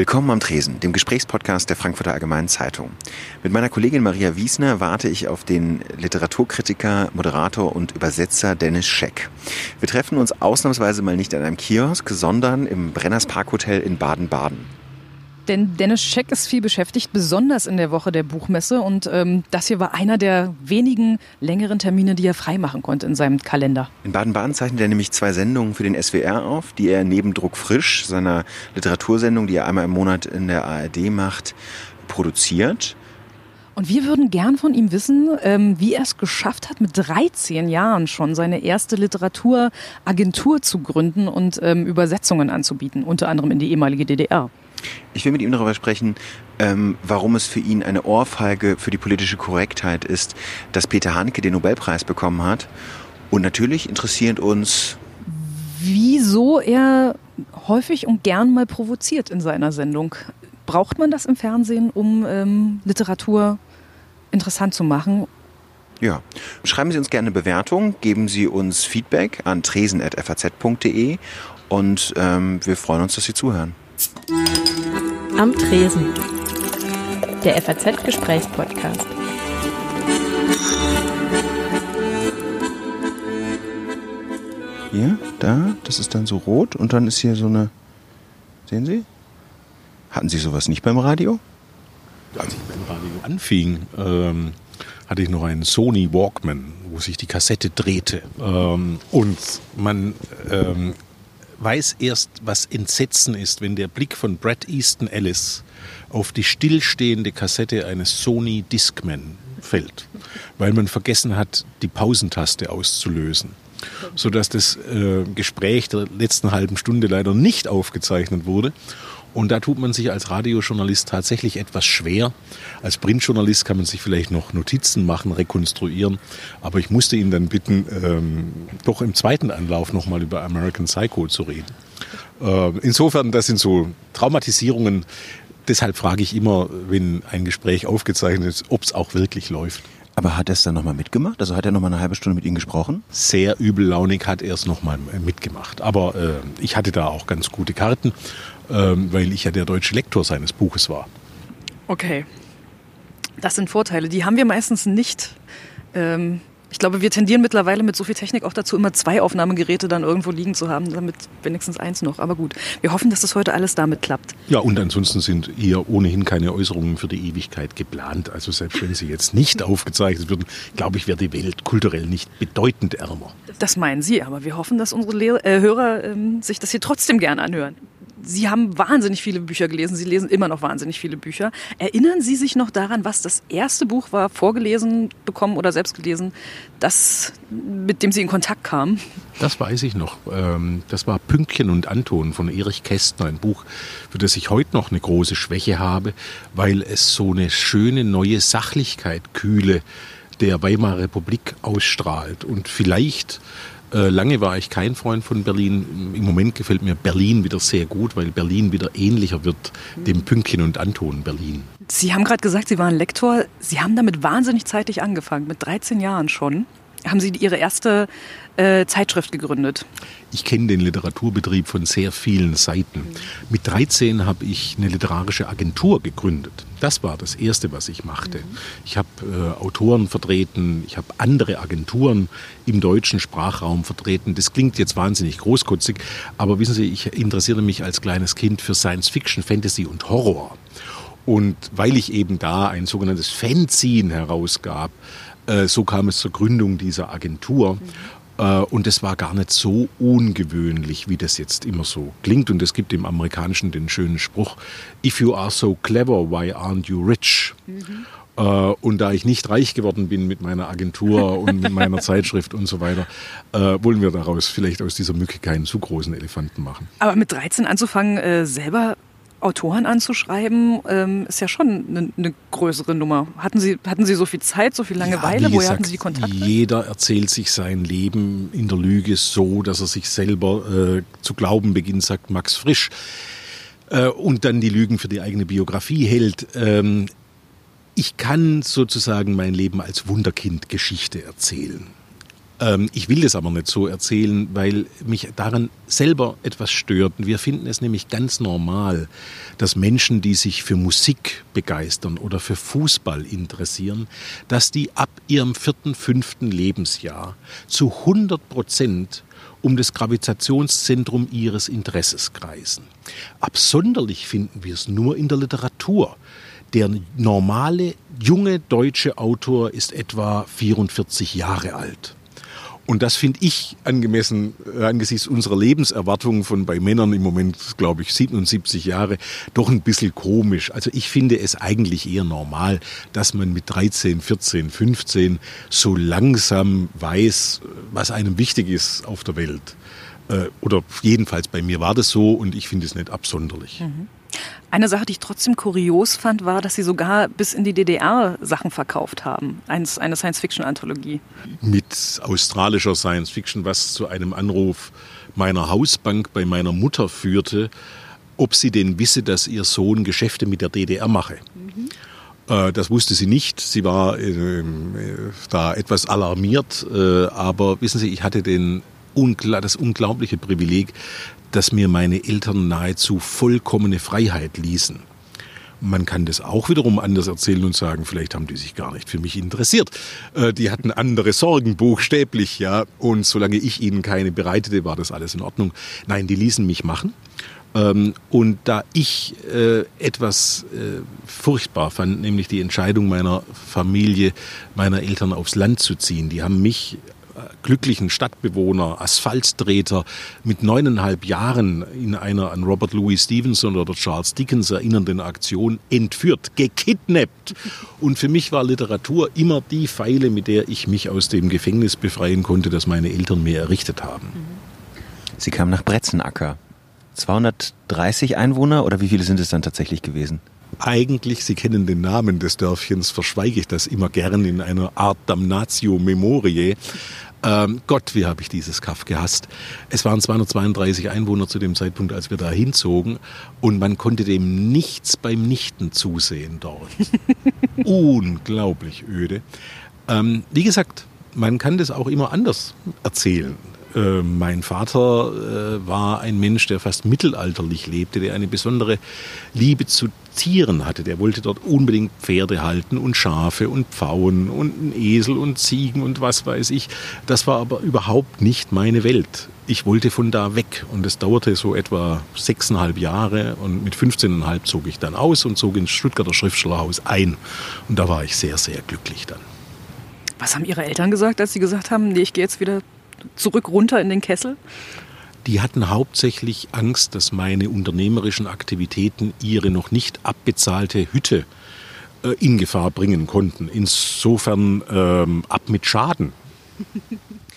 Willkommen am Tresen, dem Gesprächspodcast der Frankfurter Allgemeinen Zeitung. Mit meiner Kollegin Maria Wiesner warte ich auf den Literaturkritiker, Moderator und Übersetzer Dennis Scheck. Wir treffen uns ausnahmsweise mal nicht an einem Kiosk, sondern im Brenners Parkhotel in Baden-Baden. Denn Dennis Scheck ist viel beschäftigt, besonders in der Woche der Buchmesse. Und ähm, das hier war einer der wenigen längeren Termine, die er freimachen konnte in seinem Kalender. In Baden-Baden zeichnet er nämlich zwei Sendungen für den SWR auf, die er neben Druck frisch, seiner Literatursendung, die er einmal im Monat in der ARD macht, produziert. Und wir würden gern von ihm wissen, ähm, wie er es geschafft hat, mit 13 Jahren schon seine erste Literaturagentur zu gründen und ähm, Übersetzungen anzubieten, unter anderem in die ehemalige DDR. Ich will mit ihm darüber sprechen, ähm, warum es für ihn eine Ohrfeige für die politische Korrektheit ist, dass Peter Hanke den Nobelpreis bekommen hat. Und natürlich interessiert uns, wieso er häufig und gern mal provoziert in seiner Sendung. Braucht man das im Fernsehen, um ähm, Literatur interessant zu machen? Ja, schreiben Sie uns gerne eine Bewertung, geben Sie uns Feedback an tresen.faz.de und ähm, wir freuen uns, dass Sie zuhören. Am Tresen. Der FAZ-Gesprächspodcast. Hier, da, das ist dann so rot und dann ist hier so eine. Sehen Sie? Hatten Sie sowas nicht beim Radio? Als ich beim Radio anfing, ähm, hatte ich noch einen Sony Walkman, wo sich die Kassette drehte. Ähm, und man ähm, weiß erst, was Entsetzen ist, wenn der Blick von Brad Easton Ellis auf die stillstehende Kassette eines Sony Discman fällt, weil man vergessen hat, die Pausentaste auszulösen sodass das äh, Gespräch der letzten halben Stunde leider nicht aufgezeichnet wurde und da tut man sich als Radiojournalist tatsächlich etwas schwer. Als Printjournalist kann man sich vielleicht noch Notizen machen, rekonstruieren. Aber ich musste ihn dann bitten, ähm, doch im zweiten Anlauf nochmal über American Psycho zu reden. Äh, insofern, das sind so Traumatisierungen. Deshalb frage ich immer, wenn ein Gespräch aufgezeichnet ist, ob es auch wirklich läuft. Aber hat er es dann nochmal mitgemacht? Also hat er nochmal eine halbe Stunde mit Ihnen gesprochen? Sehr übellaunig hat er es nochmal mitgemacht. Aber äh, ich hatte da auch ganz gute Karten ähm, weil ich ja der deutsche Lektor seines Buches war. Okay. Das sind Vorteile. Die haben wir meistens nicht. Ähm, ich glaube, wir tendieren mittlerweile mit so viel Technik auch dazu, immer zwei Aufnahmegeräte dann irgendwo liegen zu haben, damit wenigstens eins noch. Aber gut, wir hoffen, dass das heute alles damit klappt. Ja, und ansonsten sind hier ohnehin keine Äußerungen für die Ewigkeit geplant. Also selbst wenn sie jetzt nicht aufgezeichnet würden, glaube ich, wäre die Welt kulturell nicht bedeutend ärmer. Das meinen Sie, aber wir hoffen, dass unsere Lehr äh, Hörer ähm, sich das hier trotzdem gerne anhören. Sie haben wahnsinnig viele Bücher gelesen. Sie lesen immer noch wahnsinnig viele Bücher. Erinnern Sie sich noch daran, was das erste Buch war, vorgelesen bekommen oder selbst gelesen, das, mit dem Sie in Kontakt kamen? Das weiß ich noch. Ähm, das war Pünktchen und Anton von Erich Kästner, ein Buch, für das ich heute noch eine große Schwäche habe, weil es so eine schöne neue Sachlichkeit, Kühle der Weimarer Republik ausstrahlt. Und vielleicht lange war ich kein Freund von Berlin. Im Moment gefällt mir Berlin wieder sehr gut, weil Berlin wieder ähnlicher wird dem Pünktchen und Anton Berlin. Sie haben gerade gesagt, Sie waren Lektor. Sie haben damit wahnsinnig zeitig angefangen, mit 13 Jahren schon haben Sie Ihre erste äh, Zeitschrift gegründet? Ich kenne den Literaturbetrieb von sehr vielen Seiten. Mit 13 habe ich eine literarische Agentur gegründet. Das war das Erste, was ich machte. Mhm. Ich habe äh, Autoren vertreten, ich habe andere Agenturen im deutschen Sprachraum vertreten. Das klingt jetzt wahnsinnig großkotzig, aber wissen Sie, ich interessierte mich als kleines Kind für Science Fiction, Fantasy und Horror. Und weil ich eben da ein sogenanntes Fanzine herausgab, äh, so kam es zur Gründung dieser Agentur. Mhm. Und es war gar nicht so ungewöhnlich, wie das jetzt immer so klingt. Und es gibt im Amerikanischen den schönen Spruch, If you are so clever, why aren't you rich? Mhm. Und da ich nicht reich geworden bin mit meiner Agentur und mit meiner Zeitschrift und so weiter, wollen wir daraus vielleicht aus dieser Mücke keinen zu großen Elefanten machen. Aber mit 13 anzufangen, selber Autoren anzuschreiben, ähm, ist ja schon eine, eine, größere Nummer. Hatten Sie, hatten Sie so viel Zeit, so viel Langeweile? Ja, Woher hatten Sie die Kontakte? Jeder erzählt sich sein Leben in der Lüge so, dass er sich selber äh, zu glauben beginnt, sagt Max Frisch. Äh, und dann die Lügen für die eigene Biografie hält. Ähm, ich kann sozusagen mein Leben als Wunderkind Geschichte erzählen. Ähm, ich will das aber nicht so erzählen, weil mich daran selber etwas stört. Wir finden es nämlich ganz normal, dass Menschen, die sich für Musik begeistern oder für Fußball interessieren, dass die ab ihrem vierten, fünften Lebensjahr zu 100 Prozent um das Gravitationszentrum ihres Interesses kreisen. Absonderlich finden wir es nur in der Literatur. Der normale junge deutsche Autor ist etwa 44 Jahre alt. Und das finde ich angemessen äh, angesichts unserer Lebenserwartung von bei Männern im Moment, glaube ich, 77 Jahre, doch ein bisschen komisch. Also ich finde es eigentlich eher normal, dass man mit 13, 14, 15 so langsam weiß, was einem wichtig ist auf der Welt. Äh, oder jedenfalls bei mir war das so und ich finde es nicht absonderlich. Mhm. Eine Sache, die ich trotzdem kurios fand, war, dass Sie sogar bis in die DDR Sachen verkauft haben. Eins, eine Science-Fiction-Anthologie. Mit australischer Science-Fiction, was zu einem Anruf meiner Hausbank bei meiner Mutter führte, ob sie denn wisse, dass ihr Sohn Geschäfte mit der DDR mache. Mhm. Das wusste sie nicht. Sie war äh, da etwas alarmiert. Äh, aber wissen Sie, ich hatte den das unglaubliche Privileg, dass mir meine Eltern nahezu vollkommene Freiheit ließen. Man kann das auch wiederum anders erzählen und sagen, vielleicht haben die sich gar nicht für mich interessiert. Äh, die hatten andere Sorgen, buchstäblich, ja. Und solange ich ihnen keine bereitete, war das alles in Ordnung. Nein, die ließen mich machen. Ähm, und da ich äh, etwas äh, furchtbar fand, nämlich die Entscheidung meiner Familie, meiner Eltern aufs Land zu ziehen, die haben mich glücklichen Stadtbewohner, Asphalttreter mit neuneinhalb Jahren in einer an Robert Louis Stevenson oder Charles Dickens erinnernden Aktion entführt, gekidnappt. Und für mich war Literatur immer die Pfeile, mit der ich mich aus dem Gefängnis befreien konnte, das meine Eltern mir errichtet haben. Sie kamen nach Bretzenacker. 230 Einwohner oder wie viele sind es dann tatsächlich gewesen? Eigentlich, Sie kennen den Namen des Dörfchens, verschweige ich das immer gern in einer Art Damnatio Memoriae. Ähm, Gott, wie habe ich dieses Kaff gehasst. Es waren 232 Einwohner zu dem Zeitpunkt, als wir da hinzogen und man konnte dem nichts beim Nichten zusehen dort. Unglaublich öde. Ähm, wie gesagt, man kann das auch immer anders erzählen. Äh, mein Vater äh, war ein Mensch, der fast mittelalterlich lebte, der eine besondere Liebe zu Tieren hatte. Der wollte dort unbedingt Pferde halten und Schafe und Pfauen und einen Esel und Ziegen und was weiß ich. Das war aber überhaupt nicht meine Welt. Ich wollte von da weg und es dauerte so etwa sechseinhalb Jahre und mit 15,5 zog ich dann aus und zog ins Stuttgarter Schriftstellerhaus ein und da war ich sehr, sehr glücklich dann. Was haben Ihre Eltern gesagt, als Sie gesagt haben, nee, ich gehe jetzt wieder zurück runter in den Kessel? Die hatten hauptsächlich Angst, dass meine unternehmerischen Aktivitäten ihre noch nicht abbezahlte Hütte äh, in Gefahr bringen konnten. Insofern ähm, ab mit Schaden.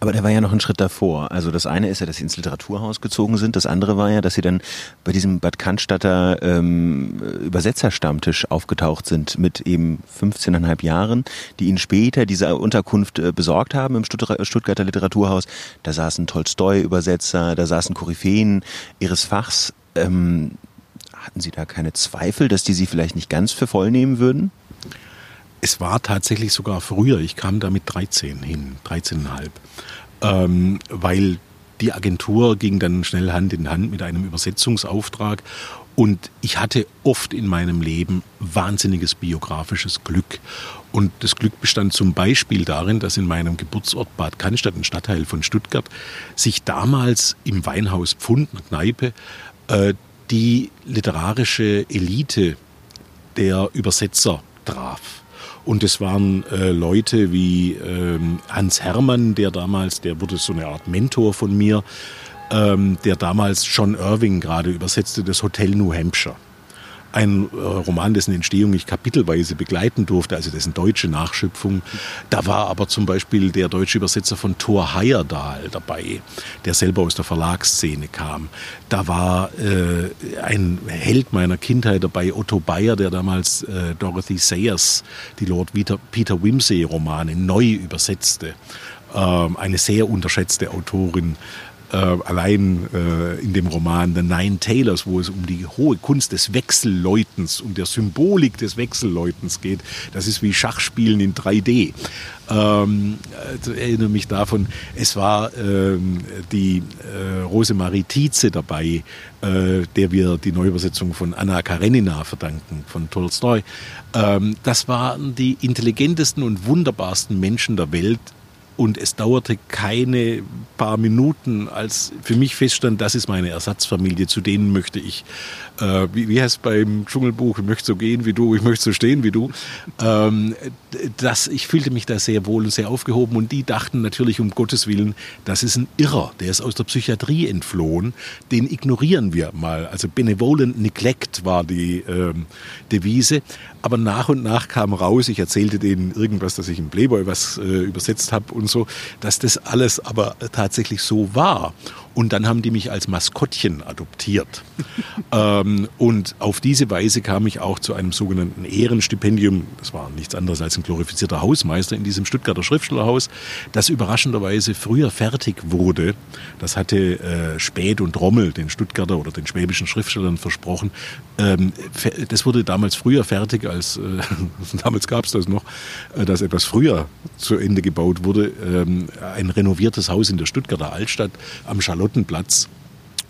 Aber der war ja noch einen Schritt davor. Also das eine ist ja, dass sie ins Literaturhaus gezogen sind. Das andere war ja, dass sie dann bei diesem Bad Cannstatter ähm, Übersetzerstammtisch aufgetaucht sind mit eben 15,5 Jahren, die ihnen später diese Unterkunft äh, besorgt haben im Stuttgarter Literaturhaus. Da saßen Tolstoi-Übersetzer, da saßen Koryphäen ihres Fachs. Ähm, hatten Sie da keine Zweifel, dass die Sie vielleicht nicht ganz für voll nehmen würden? Es war tatsächlich sogar früher. Ich kam da mit 13 hin, 13,5. Ähm, weil die Agentur ging dann schnell Hand in Hand mit einem Übersetzungsauftrag. Und ich hatte oft in meinem Leben wahnsinniges biografisches Glück. Und das Glück bestand zum Beispiel darin, dass in meinem Geburtsort Bad Cannstatt, ein Stadtteil von Stuttgart, sich damals im Weinhaus Pfund, einer Kneipe, äh, die literarische Elite der Übersetzer traf. Und es waren äh, Leute wie ähm, Hans Hermann, der damals, der wurde so eine Art Mentor von mir, ähm, der damals John Irving gerade übersetzte, das Hotel New Hampshire ein äh, Roman, dessen Entstehung ich kapitelweise begleiten durfte, also dessen deutsche Nachschöpfung. Da war aber zum Beispiel der deutsche Übersetzer von Thor Heyerdahl dabei, der selber aus der Verlagsszene kam. Da war äh, ein Held meiner Kindheit dabei, Otto Bayer, der damals äh, Dorothy Sayers, die Lord Peter, Peter Wimsey Romane neu übersetzte. Ähm, eine sehr unterschätzte Autorin äh, allein äh, in dem Roman The Nine Tailors, wo es um die hohe Kunst des Wechselläutens, um der Symbolik des Wechselläutens geht. Das ist wie Schachspielen in 3D. Ähm, also erinnere mich davon, es war ähm, die äh, Rosemarie Tietze dabei, äh, der wir die Neuübersetzung von Anna Karenina verdanken, von Tolstoi. Ähm, das waren die intelligentesten und wunderbarsten Menschen der Welt, und es dauerte keine paar Minuten, als für mich feststand, das ist meine Ersatzfamilie, zu denen möchte ich, äh, wie, wie heißt beim Dschungelbuch, ich möchte so gehen wie du, ich möchte so stehen wie du. Ähm, das, ich fühlte mich da sehr wohl und sehr aufgehoben und die dachten natürlich um Gottes Willen, das ist ein Irrer, der ist aus der Psychiatrie entflohen, den ignorieren wir mal. Also benevolent neglect war die ähm, Devise. Aber nach und nach kam raus, ich erzählte denen irgendwas, dass ich im Playboy was äh, übersetzt habe und so, dass das alles aber tatsächlich so war. Und dann haben die mich als Maskottchen adoptiert. ähm, und auf diese Weise kam ich auch zu einem sogenannten Ehrenstipendium. Das war nichts anderes als ein glorifizierter Hausmeister in diesem Stuttgarter Schriftstellerhaus, das überraschenderweise früher fertig wurde. Das hatte äh, Späth und Rommel, den Stuttgarter oder den schwäbischen Schriftstellern, versprochen. Ähm, das wurde damals früher fertig, als äh, damals gab es das noch, äh, dass etwas früher zu Ende gebaut wurde. Ähm, ein renoviertes Haus in der Stuttgarter Altstadt am Schalon Charlottenplatz.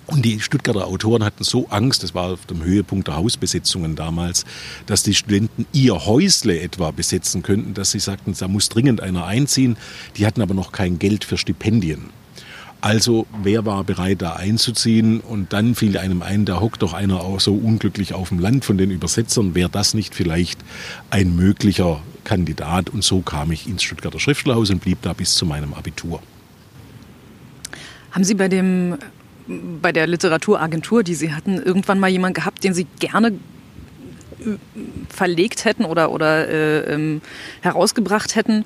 Und die Stuttgarter Autoren hatten so Angst, das war auf dem Höhepunkt der Hausbesetzungen damals, dass die Studenten ihr Häusle etwa besetzen könnten, dass sie sagten, da muss dringend einer einziehen. Die hatten aber noch kein Geld für Stipendien. Also wer war bereit, da einzuziehen? Und dann fiel einem ein, da hockt doch einer auch so unglücklich auf dem Land von den Übersetzern. Wäre das nicht vielleicht ein möglicher Kandidat? Und so kam ich ins Stuttgarter Schriftstellerhaus und blieb da bis zu meinem Abitur. Haben Sie bei dem bei der Literaturagentur, die Sie hatten, irgendwann mal jemanden gehabt, den Sie gerne äh, verlegt hätten oder, oder äh, ähm, herausgebracht hätten,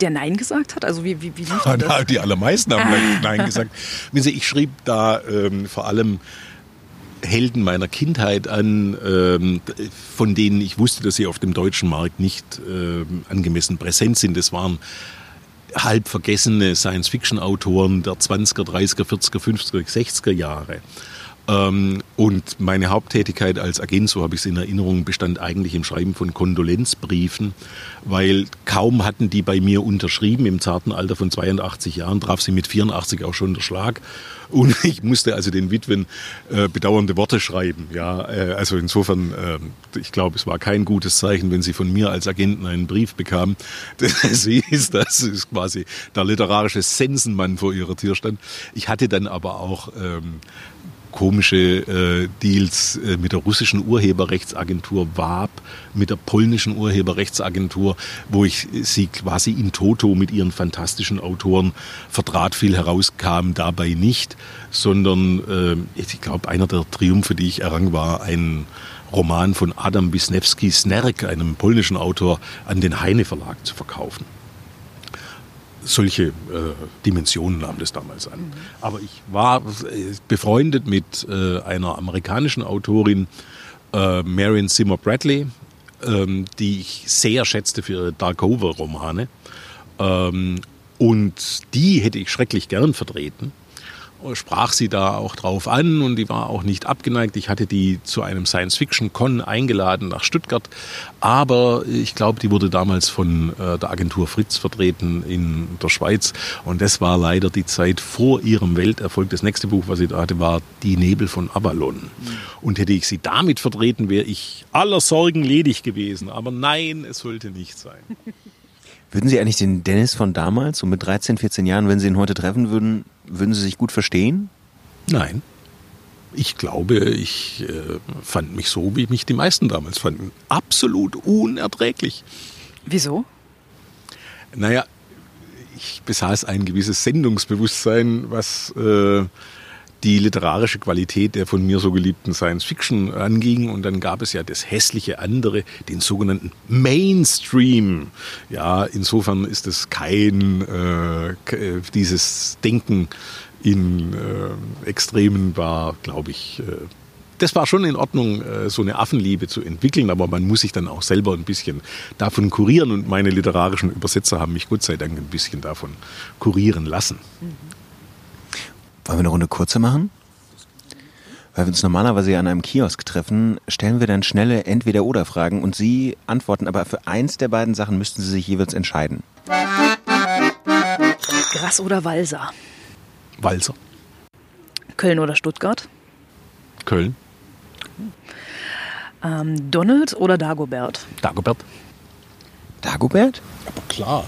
der Nein gesagt hat? Also wie, wie, wie lief das? Die allermeisten haben ah. Nein gesagt. Ich schrieb da ähm, vor allem Helden meiner Kindheit an, ähm, von denen ich wusste, dass sie auf dem deutschen Markt nicht ähm, angemessen präsent sind. Das waren halb vergessene Science-Fiction-Autoren der 20er, 30er, 40er, 50er, 60er Jahre. Ähm, und meine Haupttätigkeit als Agent, so habe ich es in Erinnerung, bestand eigentlich im Schreiben von Kondolenzbriefen, weil kaum hatten die bei mir unterschrieben, im zarten Alter von 82 Jahren, traf sie mit 84 auch schon der Schlag. Und ich musste also den Witwen äh, bedauernde Worte schreiben. Ja, äh, also insofern, äh, ich glaube, es war kein gutes Zeichen, wenn sie von mir als Agenten einen Brief bekam. sie ist, das ist quasi der literarische Sensenmann vor ihrer Tür stand. Ich hatte dann aber auch ähm, komische äh, Deals äh, mit der russischen Urheberrechtsagentur WAB, mit der polnischen Urheberrechtsagentur, wo ich sie quasi in Toto mit ihren fantastischen Autoren vertrat. Viel herauskam dabei nicht, sondern äh, ich glaube, einer der Triumphe, die ich errang, war ein Roman von Adam Wisniewski Snerk, einem polnischen Autor, an den Heine Verlag zu verkaufen solche äh, Dimensionen nahm das damals an. Mhm. Aber ich war äh, befreundet mit äh, einer amerikanischen Autorin, äh, Marion Zimmer Bradley, ähm, die ich sehr schätzte für ihre Darkover-Romane. Ähm, und die hätte ich schrecklich gern vertreten sprach sie da auch drauf an und die war auch nicht abgeneigt. Ich hatte die zu einem Science-Fiction-Con eingeladen nach Stuttgart, aber ich glaube, die wurde damals von äh, der Agentur Fritz vertreten in der Schweiz und das war leider die Zeit vor ihrem Welterfolg. Das nächste Buch, was sie da hatte, war Die Nebel von Avalon. Mhm. Und hätte ich sie damit vertreten, wäre ich aller Sorgen ledig gewesen. Aber nein, es sollte nicht sein. Würden Sie eigentlich den Dennis von damals, so mit 13, 14 Jahren, wenn Sie ihn heute treffen würden, würden Sie sich gut verstehen? Nein. Ich glaube, ich äh, fand mich so, wie mich die meisten damals fanden. Absolut unerträglich. Wieso? Naja, ich besaß ein gewisses Sendungsbewusstsein, was äh, die literarische Qualität der von mir so geliebten Science Fiction anging. Und dann gab es ja das hässliche andere, den sogenannten Mainstream. Ja, insofern ist es kein äh, äh dieses Denken in äh, Extremen war, glaube ich, äh, das war schon in Ordnung, äh, so eine Affenliebe zu entwickeln, aber man muss sich dann auch selber ein bisschen davon kurieren und meine literarischen Übersetzer haben mich Gott sei Dank ein bisschen davon kurieren lassen. Mhm. Wollen wir eine Runde kurze machen? Weil wir uns normalerweise ja an einem Kiosk treffen, stellen wir dann schnelle Entweder-Oder-Fragen und Sie antworten, aber für eins der beiden Sachen müssten Sie sich jeweils entscheiden. Gras oder Walser? Walser. Köln oder Stuttgart? Köln. Ähm, Donald oder Dagobert? Dagobert. Dagobert? Aber klar.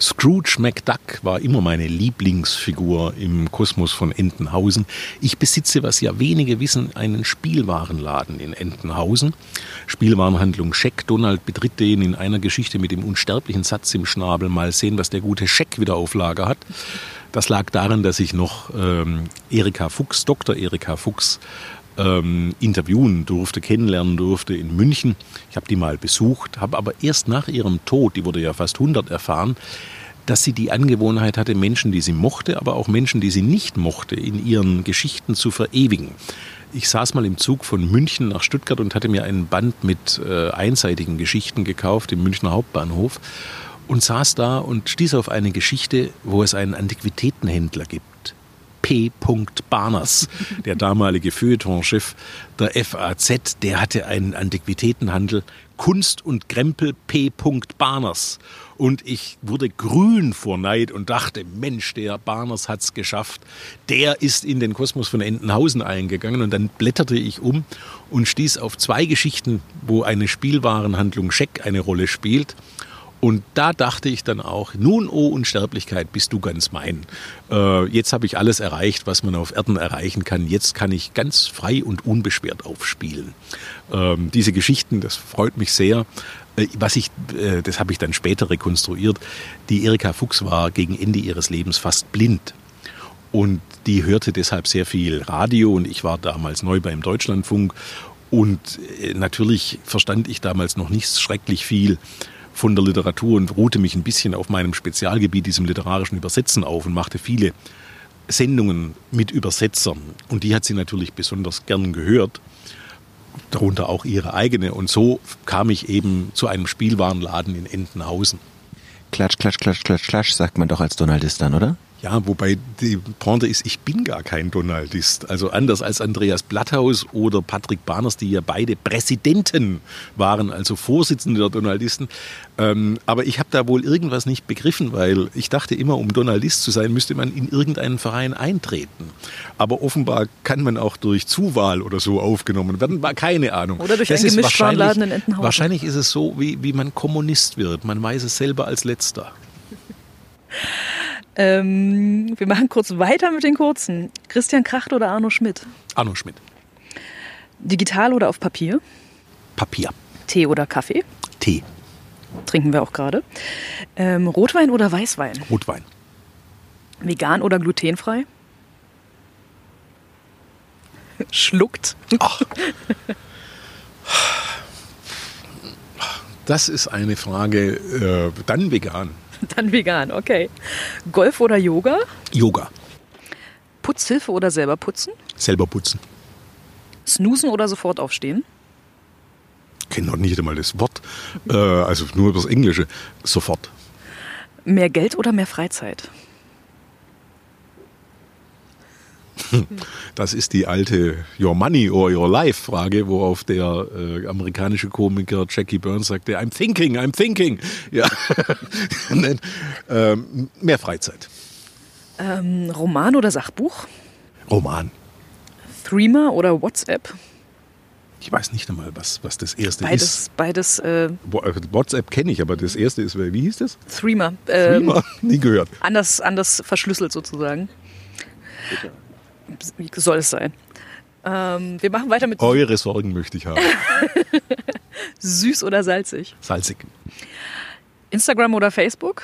Scrooge McDuck war immer meine Lieblingsfigur im Kosmos von Entenhausen. Ich besitze, was ja wenige wissen, einen Spielwarenladen in Entenhausen. Spielwarenhandlung Scheck. Donald betritt den in einer Geschichte mit dem unsterblichen Satz im Schnabel. Mal sehen, was der gute Scheck wieder auf Lager hat. Das lag daran, dass ich noch ähm, Erika Fuchs, Dr. Erika Fuchs, ähm, interviewen durfte, kennenlernen durfte in München. Ich habe die mal besucht, habe aber erst nach ihrem Tod, die wurde ja fast 100, erfahren, dass sie die Angewohnheit hatte, Menschen, die sie mochte, aber auch Menschen, die sie nicht mochte, in ihren Geschichten zu verewigen. Ich saß mal im Zug von München nach Stuttgart und hatte mir einen Band mit äh, einseitigen Geschichten gekauft im Münchner Hauptbahnhof und saß da und stieß auf eine Geschichte, wo es einen Antiquitätenhändler gibt. P. Barners, der damalige Feuilletonchef der FAZ, der hatte einen Antiquitätenhandel Kunst und Krempel P. Barners. Und ich wurde grün vor Neid und dachte, Mensch, der Barners hat's geschafft. Der ist in den Kosmos von Entenhausen eingegangen. Und dann blätterte ich um und stieß auf zwei Geschichten, wo eine Spielwarenhandlung Scheck eine Rolle spielt. Und da dachte ich dann auch, nun, oh Unsterblichkeit, bist du ganz mein. Äh, jetzt habe ich alles erreicht, was man auf Erden erreichen kann. Jetzt kann ich ganz frei und unbeschwert aufspielen. Ähm, diese Geschichten, das freut mich sehr. Äh, was ich, äh, das habe ich dann später rekonstruiert. Die Erika Fuchs war gegen Ende ihres Lebens fast blind. Und die hörte deshalb sehr viel Radio und ich war damals neu beim Deutschlandfunk. Und äh, natürlich verstand ich damals noch nicht schrecklich viel von der Literatur und ruhte mich ein bisschen auf meinem Spezialgebiet, diesem literarischen Übersetzen auf und machte viele Sendungen mit Übersetzern. Und die hat sie natürlich besonders gern gehört, darunter auch ihre eigene. Und so kam ich eben zu einem Spielwarenladen in Entenhausen. Klatsch, klatsch, klatsch, klatsch, klatsch, sagt man doch als Donaldist dann, oder? Ja, wobei die Pointe ist, ich bin gar kein Donaldist. Also anders als Andreas Blatthaus oder Patrick Barners, die ja beide Präsidenten waren, also Vorsitzende der Donaldisten. Ähm, aber ich habe da wohl irgendwas nicht begriffen, weil ich dachte immer, um Donaldist zu sein, müsste man in irgendeinen Verein eintreten. Aber offenbar kann man auch durch Zuwahl oder so aufgenommen werden. War keine Ahnung. Oder durch das einen Gemischtwarenladen in Entenhausen. Wahrscheinlich ist es so, wie, wie man Kommunist wird. Man weiß es selber als Letzter. Ähm, wir machen kurz weiter mit den kurzen. Christian Kracht oder Arno Schmidt? Arno Schmidt. Digital oder auf Papier? Papier. Tee oder Kaffee? Tee. Trinken wir auch gerade. Ähm, Rotwein oder Weißwein? Rotwein. Vegan oder glutenfrei? Schluckt. Ach. Das ist eine Frage, äh, dann vegan. Dann vegan, okay. Golf oder Yoga? Yoga. Putzhilfe oder selber putzen? Selber putzen. Snoosen oder sofort aufstehen? kenne noch nicht einmal das Wort, äh, also nur das Englische. Sofort. Mehr Geld oder mehr Freizeit? Das ist die alte Your Money or Your Life Frage, worauf der äh, amerikanische Komiker Jackie Burns sagte, I'm thinking, I'm thinking. Ja. ähm, mehr Freizeit. Ähm, Roman oder Sachbuch? Roman. Threema oder WhatsApp? Ich weiß nicht einmal, was, was das erste beides, ist. Beides. Äh, WhatsApp kenne ich, aber das erste ist, wie hieß das? Threema. Ähm, Threema? Nie gehört. Anders, anders verschlüsselt sozusagen. Bitte. Wie soll es sein? Ähm, wir machen weiter mit. Eure Sorgen möchte ich haben. Süß oder salzig? Salzig. Instagram oder Facebook?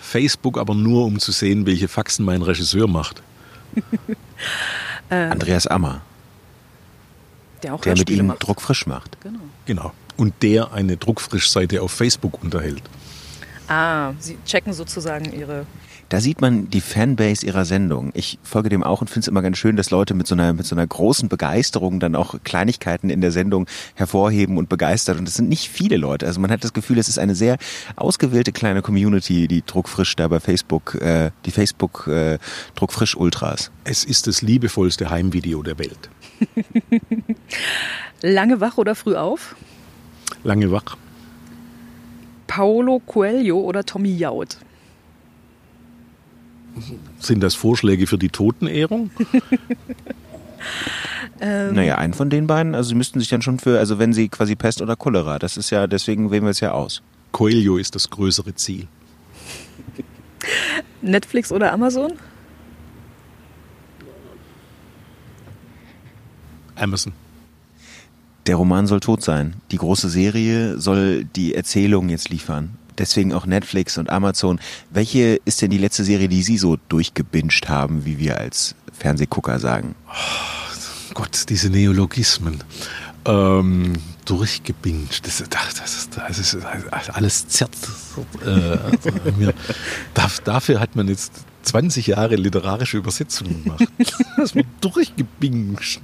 Facebook, aber nur um zu sehen, welche Faxen mein Regisseur macht. Andreas Ammer. Der auch der mit ihm macht. druckfrisch macht. Genau. Genau. Und der eine Druckfrisch-Seite auf Facebook unterhält. Ah, Sie checken sozusagen Ihre Da sieht man die Fanbase ihrer Sendung. Ich folge dem auch und finde es immer ganz schön, dass Leute mit so einer mit so einer großen Begeisterung dann auch Kleinigkeiten in der Sendung hervorheben und begeistert. Und das sind nicht viele Leute. Also man hat das Gefühl, es ist eine sehr ausgewählte kleine Community, die druckfrisch da bei Facebook, äh, die Facebook äh, druckfrisch Ultras. Es ist das liebevollste Heimvideo der Welt. lange wach oder früh auf? Lange wach. Paulo Coelho oder Tommy Jaud? Sind das Vorschläge für die Totenehrung? Naja, einen von den beiden, also sie müssten sich dann schon für, also wenn sie quasi Pest oder Cholera, das ist ja, deswegen wählen wir es ja aus. Coelho ist das größere Ziel. Netflix oder Amazon? Amazon. Der Roman soll tot sein. Die große Serie soll die Erzählung jetzt liefern. Deswegen auch Netflix und Amazon. Welche ist denn die letzte Serie, die Sie so durchgebinged haben, wie wir als Fernsehgucker sagen? Gott, diese Neologismen. Ähm, durchgebinged. Das, das, das, das ist alles zerrt. Äh, mir, dafür hat man jetzt 20 Jahre literarische Übersetzung gemacht. Das wird durchgebinged.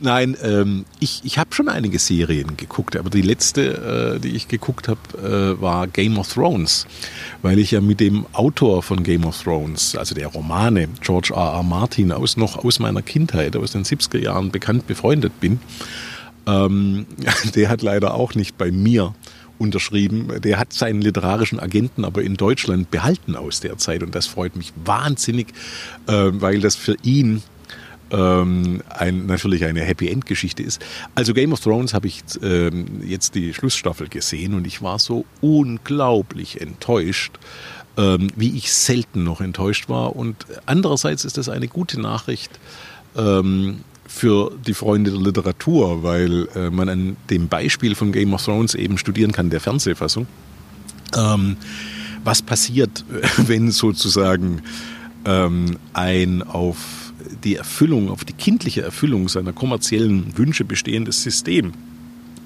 Nein, ähm, ich, ich habe schon einige Serien geguckt, aber die letzte, äh, die ich geguckt habe, äh, war Game of Thrones, weil ich ja mit dem Autor von Game of Thrones, also der Romane, George R. R. Martin, aus, noch aus meiner Kindheit, aus den 70er Jahren bekannt befreundet bin. Ähm, der hat leider auch nicht bei mir unterschrieben. Der hat seinen literarischen Agenten aber in Deutschland behalten aus der Zeit und das freut mich wahnsinnig, äh, weil das für ihn ähm, ein, natürlich eine Happy End Geschichte ist. Also Game of Thrones habe ich ähm, jetzt die Schlussstaffel gesehen und ich war so unglaublich enttäuscht, ähm, wie ich selten noch enttäuscht war. Und andererseits ist das eine gute Nachricht. Ähm, für die Freunde der Literatur, weil äh, man an dem Beispiel von Game of Thrones eben studieren kann, der Fernsehfassung. Ähm, was passiert, wenn sozusagen ähm, ein auf die Erfüllung, auf die kindliche Erfüllung seiner kommerziellen Wünsche bestehendes System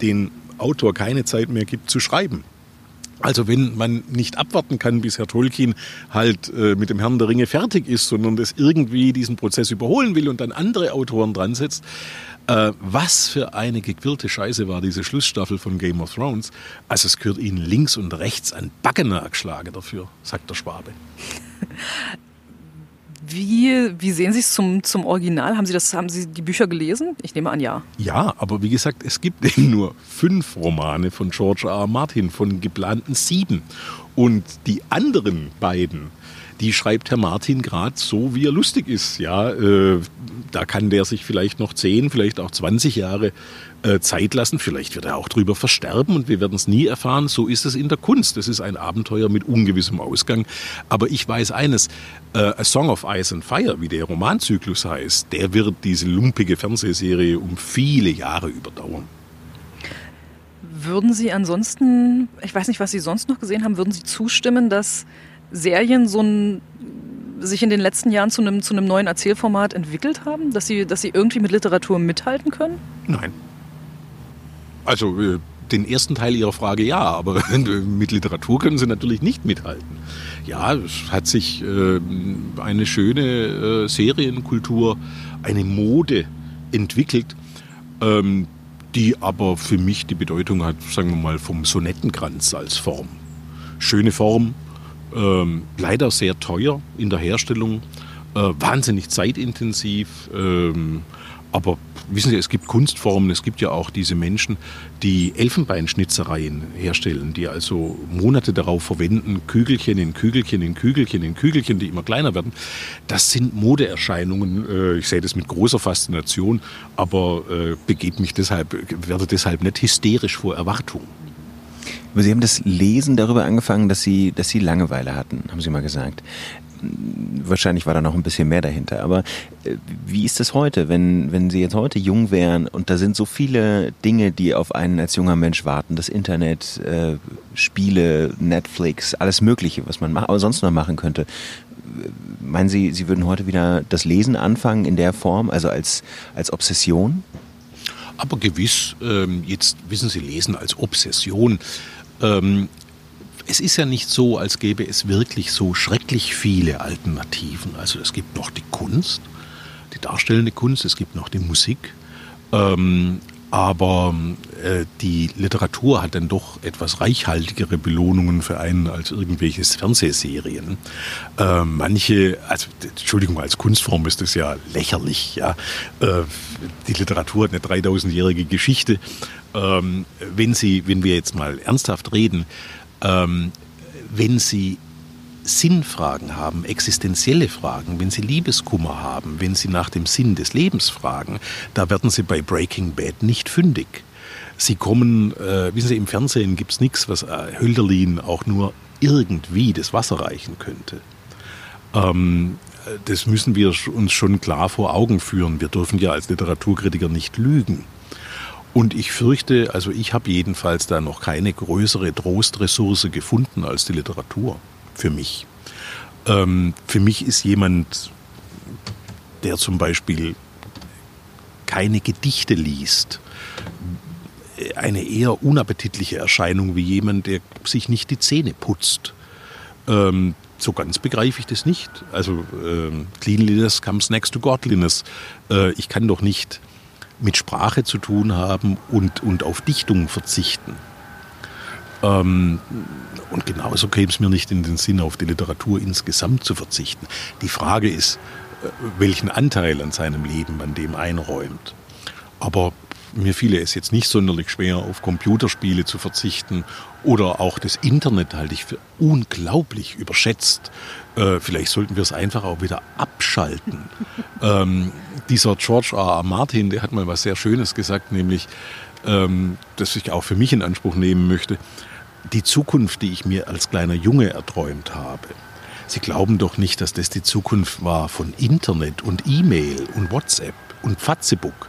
den Autor keine Zeit mehr gibt zu schreiben? Also wenn man nicht abwarten kann, bis Herr Tolkien halt äh, mit dem Herrn der Ringe fertig ist, sondern das irgendwie diesen Prozess überholen will und dann andere Autoren dran setzt, äh, was für eine gequirlte Scheiße war diese Schlussstaffel von Game of Thrones. Also es gehört ihnen links und rechts ein Backenagschlage dafür, sagt der Schwabe. Wie, wie sehen Sie es zum, zum Original? Haben Sie, das, haben Sie die Bücher gelesen? Ich nehme an, ja. Ja, aber wie gesagt, es gibt eben nur fünf Romane von George R. R. Martin, von geplanten sieben. Und die anderen beiden, die schreibt Herr Martin gerade so, wie er lustig ist. Ja, äh, da kann der sich vielleicht noch zehn, vielleicht auch 20 Jahre äh, Zeit lassen. Vielleicht wird er auch drüber versterben und wir werden es nie erfahren. So ist es in der Kunst. Das ist ein Abenteuer mit ungewissem Ausgang. Aber ich weiß eines, äh, A Song of Ice and Fire, wie der Romanzyklus heißt, der wird diese lumpige Fernsehserie um viele Jahre überdauern. Würden Sie ansonsten, ich weiß nicht, was Sie sonst noch gesehen haben, würden Sie zustimmen, dass Serien so ein, sich in den letzten Jahren zu einem, zu einem neuen Erzählformat entwickelt haben? Dass sie, dass sie irgendwie mit Literatur mithalten können? Nein. Also äh, den ersten Teil Ihrer Frage ja, aber mit Literatur können Sie natürlich nicht mithalten. Ja, es hat sich äh, eine schöne äh, Serienkultur, eine Mode entwickelt, ähm, die aber für mich die Bedeutung hat, sagen wir mal, vom Sonettenkranz als Form. Schöne Form, ähm, leider sehr teuer in der Herstellung, äh, wahnsinnig zeitintensiv, ähm, aber wissen Sie, es gibt Kunstformen, es gibt ja auch diese Menschen, die Elfenbeinschnitzereien herstellen, die also Monate darauf verwenden, Kügelchen in Kügelchen in Kügelchen in Kügelchen, die immer kleiner werden. Das sind Modeerscheinungen. Äh, Ich sehe das mit großer Faszination, aber äh, begebe mich deshalb, werde deshalb nicht hysterisch vor Erwartung. Aber Sie haben das Lesen darüber angefangen, dass Sie, dass Sie Langeweile hatten, haben Sie mal gesagt. Wahrscheinlich war da noch ein bisschen mehr dahinter. Aber äh, wie ist das heute, wenn, wenn Sie jetzt heute jung wären und da sind so viele Dinge, die auf einen als junger Mensch warten? Das Internet, äh, Spiele, Netflix, alles Mögliche, was man ma aber sonst noch machen könnte. Meinen Sie, Sie würden heute wieder das Lesen anfangen in der Form, also als, als Obsession? Aber gewiss, ähm, jetzt wissen Sie, lesen als Obsession. Ähm, es ist ja nicht so, als gäbe es wirklich so schrecklich viele Alternativen. Also es gibt noch die Kunst, die darstellende Kunst, es gibt noch die Musik. Ähm, aber äh, die Literatur hat dann doch etwas reichhaltigere Belohnungen für einen als irgendwelche Fernsehserien. Äh, manche, also Entschuldigung, als Kunstform ist das ja lächerlich. Ja, äh, die Literatur hat eine 3000-jährige Geschichte. Ähm, wenn Sie, wenn wir jetzt mal ernsthaft reden, ähm, wenn Sie Sinnfragen haben, existenzielle Fragen, wenn Sie Liebeskummer haben, wenn Sie nach dem Sinn des Lebens fragen, da werden Sie bei Breaking Bad nicht fündig. Sie kommen, äh, wissen Sie, im Fernsehen gibt es nichts, was äh, Hölderlin auch nur irgendwie das Wasser reichen könnte. Ähm, das müssen wir uns schon klar vor Augen führen. Wir dürfen ja als Literaturkritiker nicht lügen. Und ich fürchte, also ich habe jedenfalls da noch keine größere Trostressource gefunden als die Literatur für mich. Ähm, für mich ist jemand, der zum Beispiel keine Gedichte liest, eine eher unappetitliche Erscheinung wie jemand, der sich nicht die Zähne putzt. Ähm, so ganz begreife ich das nicht. Also ähm, Cleanliness comes next to Godliness. Äh, ich kann doch nicht mit Sprache zu tun haben und, und auf Dichtung verzichten. Ähm, und genauso käme es mir nicht in den Sinn, auf die Literatur insgesamt zu verzichten. Die Frage ist, äh, welchen Anteil an seinem Leben man dem einräumt. Aber mir fiele es jetzt nicht sonderlich schwer, auf Computerspiele zu verzichten oder auch das Internet halte ich für unglaublich überschätzt. Äh, vielleicht sollten wir es einfach auch wieder abschalten. ähm, dieser George R. R. Martin, der hat mal was sehr Schönes gesagt, nämlich, ähm, das ich auch für mich in Anspruch nehmen möchte die Zukunft, die ich mir als kleiner Junge erträumt habe. Sie glauben doch nicht, dass das die Zukunft war von Internet und E-Mail und WhatsApp und Facebook,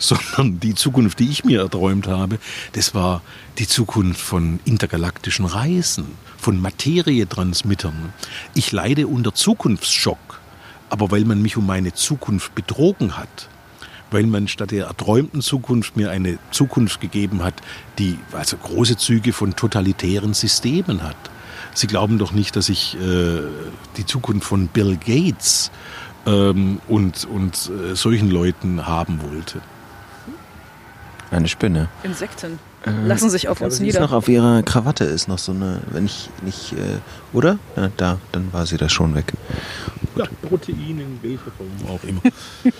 sondern die Zukunft, die ich mir erträumt habe, das war die Zukunft von intergalaktischen Reisen, von Materietransmittern. Ich leide unter Zukunftsschock, aber weil man mich um meine Zukunft betrogen hat, weil man statt der erträumten Zukunft mir eine Zukunft gegeben hat, die also große Züge von totalitären Systemen hat. Sie glauben doch nicht, dass ich äh, die Zukunft von Bill Gates ähm, und, und äh, solchen Leuten haben wollte. Eine Spinne. Insekten äh, lassen sich auf uns nieder. Ist noch auf ihrer Krawatte ist noch so eine, wenn ich nicht, äh, oder? Ja, da, dann war sie da schon weg. Ja, Protein in welcher Form auch immer.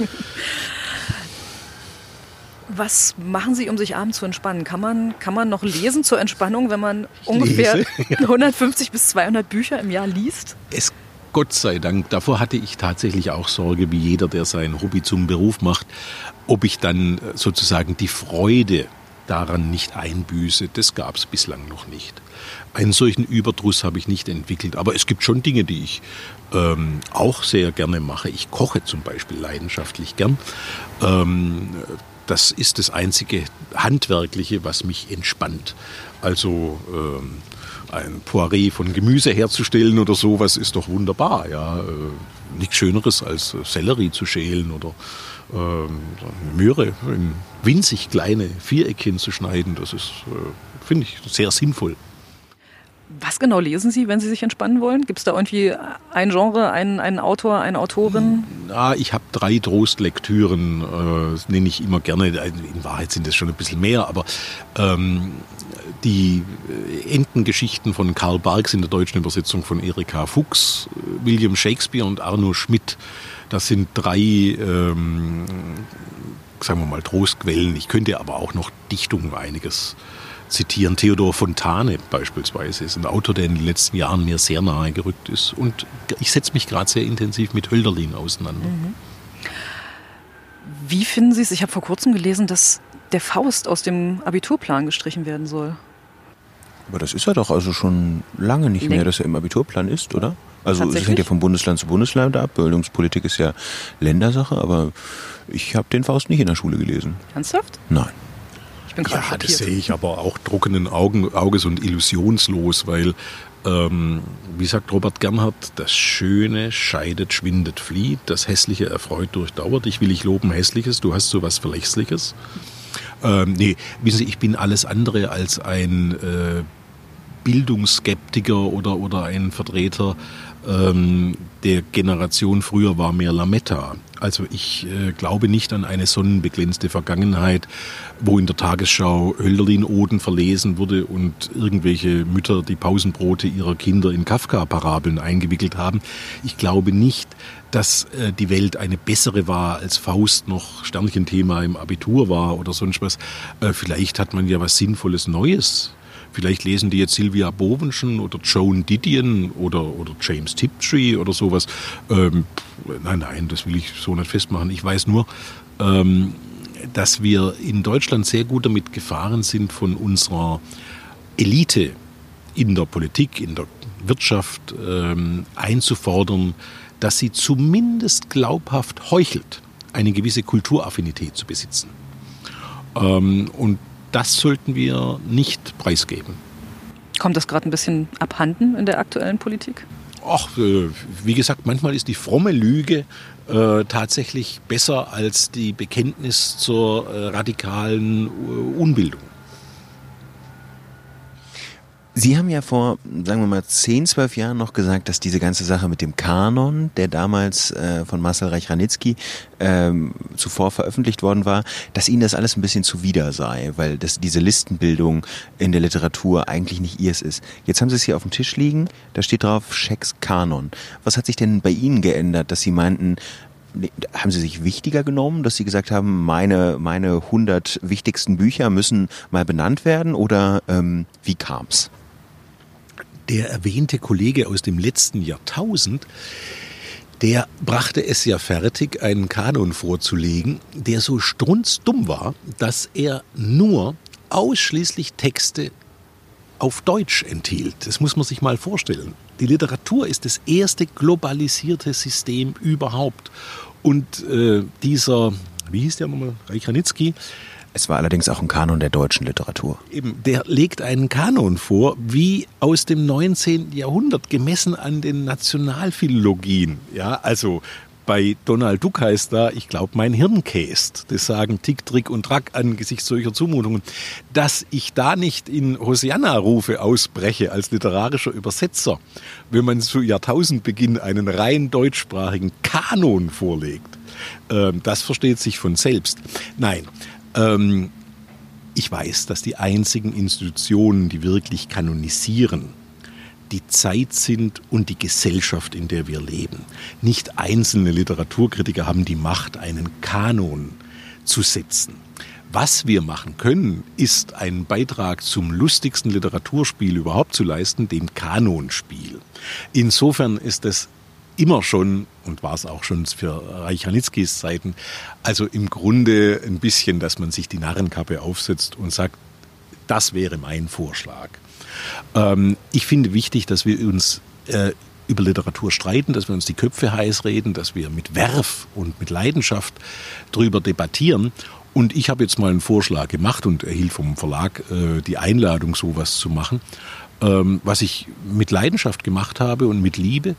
Was machen Sie, um sich abends zu entspannen? Kann man, kann man noch lesen zur Entspannung, wenn man ungefähr lese, ja. 150 bis 200 Bücher im Jahr liest? Es Gott sei Dank. Davor hatte ich tatsächlich auch Sorge, wie jeder, der sein Hobby zum Beruf macht, ob ich dann äh, sozusagen die Freude daran nicht einbüße. Das gab es bislang noch nicht. Einen solchen Überdruss habe ich nicht entwickelt. Aber es gibt schon Dinge, die ich ähm, auch sehr gerne mache. Ich koche zum Beispiel leidenschaftlich gern. Ähm, das ist das einzige Handwerkliche, was mich entspannt. Also ähm, ein Poiré von Gemüse herzustellen oder sowas ist doch wunderbar. Ja, äh, nichts Schöneres als Sellerie zu schälen oder ähm, Möhre in winzig kleine Viereckchen zu schneiden. Das ist, äh, finde ich, sehr sinnvoll. Was genau lesen Sie, wenn Sie sich entspannen wollen? Gibt es da irgendwie ein Genre, einen, einen Autor, eine Autorin? Ja, ich habe drei Trostlektüren, äh, nenne ich immer gerne. In Wahrheit sind es schon ein bisschen mehr, aber ähm, die Entengeschichten von Karl Barks in der deutschen Übersetzung von Erika Fuchs, William Shakespeare und Arno Schmidt, das sind drei, ähm, sagen wir mal, Trostquellen. Ich könnte aber auch noch Dichtungen einiges zitieren. Theodor Fontane beispielsweise ist ein Autor, der in den letzten Jahren mir sehr nahe gerückt ist. Und ich setze mich gerade sehr intensiv mit Hölderlin auseinander. Mhm. Wie finden Sie es? Ich habe vor kurzem gelesen, dass der Faust aus dem Abiturplan gestrichen werden soll. Aber das ist ja doch also schon lange nicht nee. mehr, dass er im Abiturplan ist, oder? Also es hängt ja vom Bundesland zu Bundesland ab. Bildungspolitik ist ja Ländersache, aber ich habe den Faust nicht in der Schule gelesen. Ernsthaft? Nein. Ich bin gerade Ja, das sehe ich aber auch trockenen Augen, Auges und illusionslos, weil, ähm, wie sagt Robert Gernhardt, das Schöne scheidet, schwindet, flieht, das Hässliche erfreut, durchdauert. Ich will ich loben Hässliches, du hast so was Verlässliches. Ähm, nee, wissen Sie, ich bin alles andere als ein äh, Bildungsskeptiker oder, oder ein Vertreter ähm, der Generation früher war mehr Lametta. Also ich äh, glaube nicht an eine sonnenbeglänzte Vergangenheit, wo in der Tagesschau Hölderlin-Oden verlesen wurde und irgendwelche Mütter die Pausenbrote ihrer Kinder in Kafka-Parabeln eingewickelt haben. Ich glaube nicht, dass äh, die Welt eine bessere war, als Faust noch Sternchenthema im Abitur war oder sonst was. Äh, vielleicht hat man ja was Sinnvolles Neues Vielleicht lesen die jetzt Sylvia Bovenschen oder Joan Didion oder, oder James Tiptree oder sowas. Ähm, nein, nein, das will ich so nicht festmachen. Ich weiß nur, ähm, dass wir in Deutschland sehr gut damit gefahren sind, von unserer Elite in der Politik, in der Wirtschaft ähm, einzufordern, dass sie zumindest glaubhaft heuchelt, eine gewisse Kulturaffinität zu besitzen. Ähm, und das sollten wir nicht preisgeben. Kommt das gerade ein bisschen abhanden in der aktuellen Politik? Ach, äh, wie gesagt, manchmal ist die fromme Lüge äh, tatsächlich besser als die Bekenntnis zur äh, radikalen äh, Unbildung. Sie haben ja vor, sagen wir mal, 10, 12 Jahren noch gesagt, dass diese ganze Sache mit dem Kanon, der damals äh, von Marcel Reich-Ranitzky ähm, zuvor veröffentlicht worden war, dass Ihnen das alles ein bisschen zuwider sei, weil das, diese Listenbildung in der Literatur eigentlich nicht ihrs ist. Jetzt haben Sie es hier auf dem Tisch liegen, da steht drauf Schecks Kanon. Was hat sich denn bei Ihnen geändert, dass Sie meinten, haben Sie sich wichtiger genommen, dass Sie gesagt haben, meine meine 100 wichtigsten Bücher müssen mal benannt werden oder ähm, wie kam's? Der erwähnte Kollege aus dem letzten Jahrtausend, der brachte es ja fertig, einen Kanon vorzulegen, der so strunzdumm war, dass er nur ausschließlich Texte auf Deutsch enthielt. Das muss man sich mal vorstellen. Die Literatur ist das erste globalisierte System überhaupt. Und äh, dieser, wie hieß der nochmal, Reichranitzky, es war allerdings auch ein Kanon der deutschen Literatur. Eben, der legt einen Kanon vor, wie aus dem 19. Jahrhundert, gemessen an den Nationalphilologien. Ja, also bei Donald Duck heißt da, ich glaube, mein Hirn käst. Das sagen Tick, Trick und Track angesichts solcher Zumutungen. Dass ich da nicht in Hosianna-Rufe ausbreche als literarischer Übersetzer, wenn man zu Jahrtausendbeginn einen rein deutschsprachigen Kanon vorlegt, äh, das versteht sich von selbst. Nein, ähm, ich weiß, dass die einzigen Institutionen, die wirklich kanonisieren, die Zeit sind und die Gesellschaft, in der wir leben. Nicht einzelne Literaturkritiker haben die Macht, einen Kanon zu setzen. Was wir machen können, ist einen Beitrag zum lustigsten Literaturspiel überhaupt zu leisten, dem Kanonspiel. Insofern ist es immer schon, und war es auch schon für Reich Ranitzkis Zeiten, also im Grunde ein bisschen, dass man sich die Narrenkappe aufsetzt und sagt, das wäre mein Vorschlag. Ähm, ich finde wichtig, dass wir uns äh, über Literatur streiten, dass wir uns die Köpfe heiß reden, dass wir mit Werf und mit Leidenschaft darüber debattieren. Und ich habe jetzt mal einen Vorschlag gemacht und erhielt vom Verlag äh, die Einladung, sowas zu machen. Ähm, was ich mit Leidenschaft gemacht habe und mit Liebe,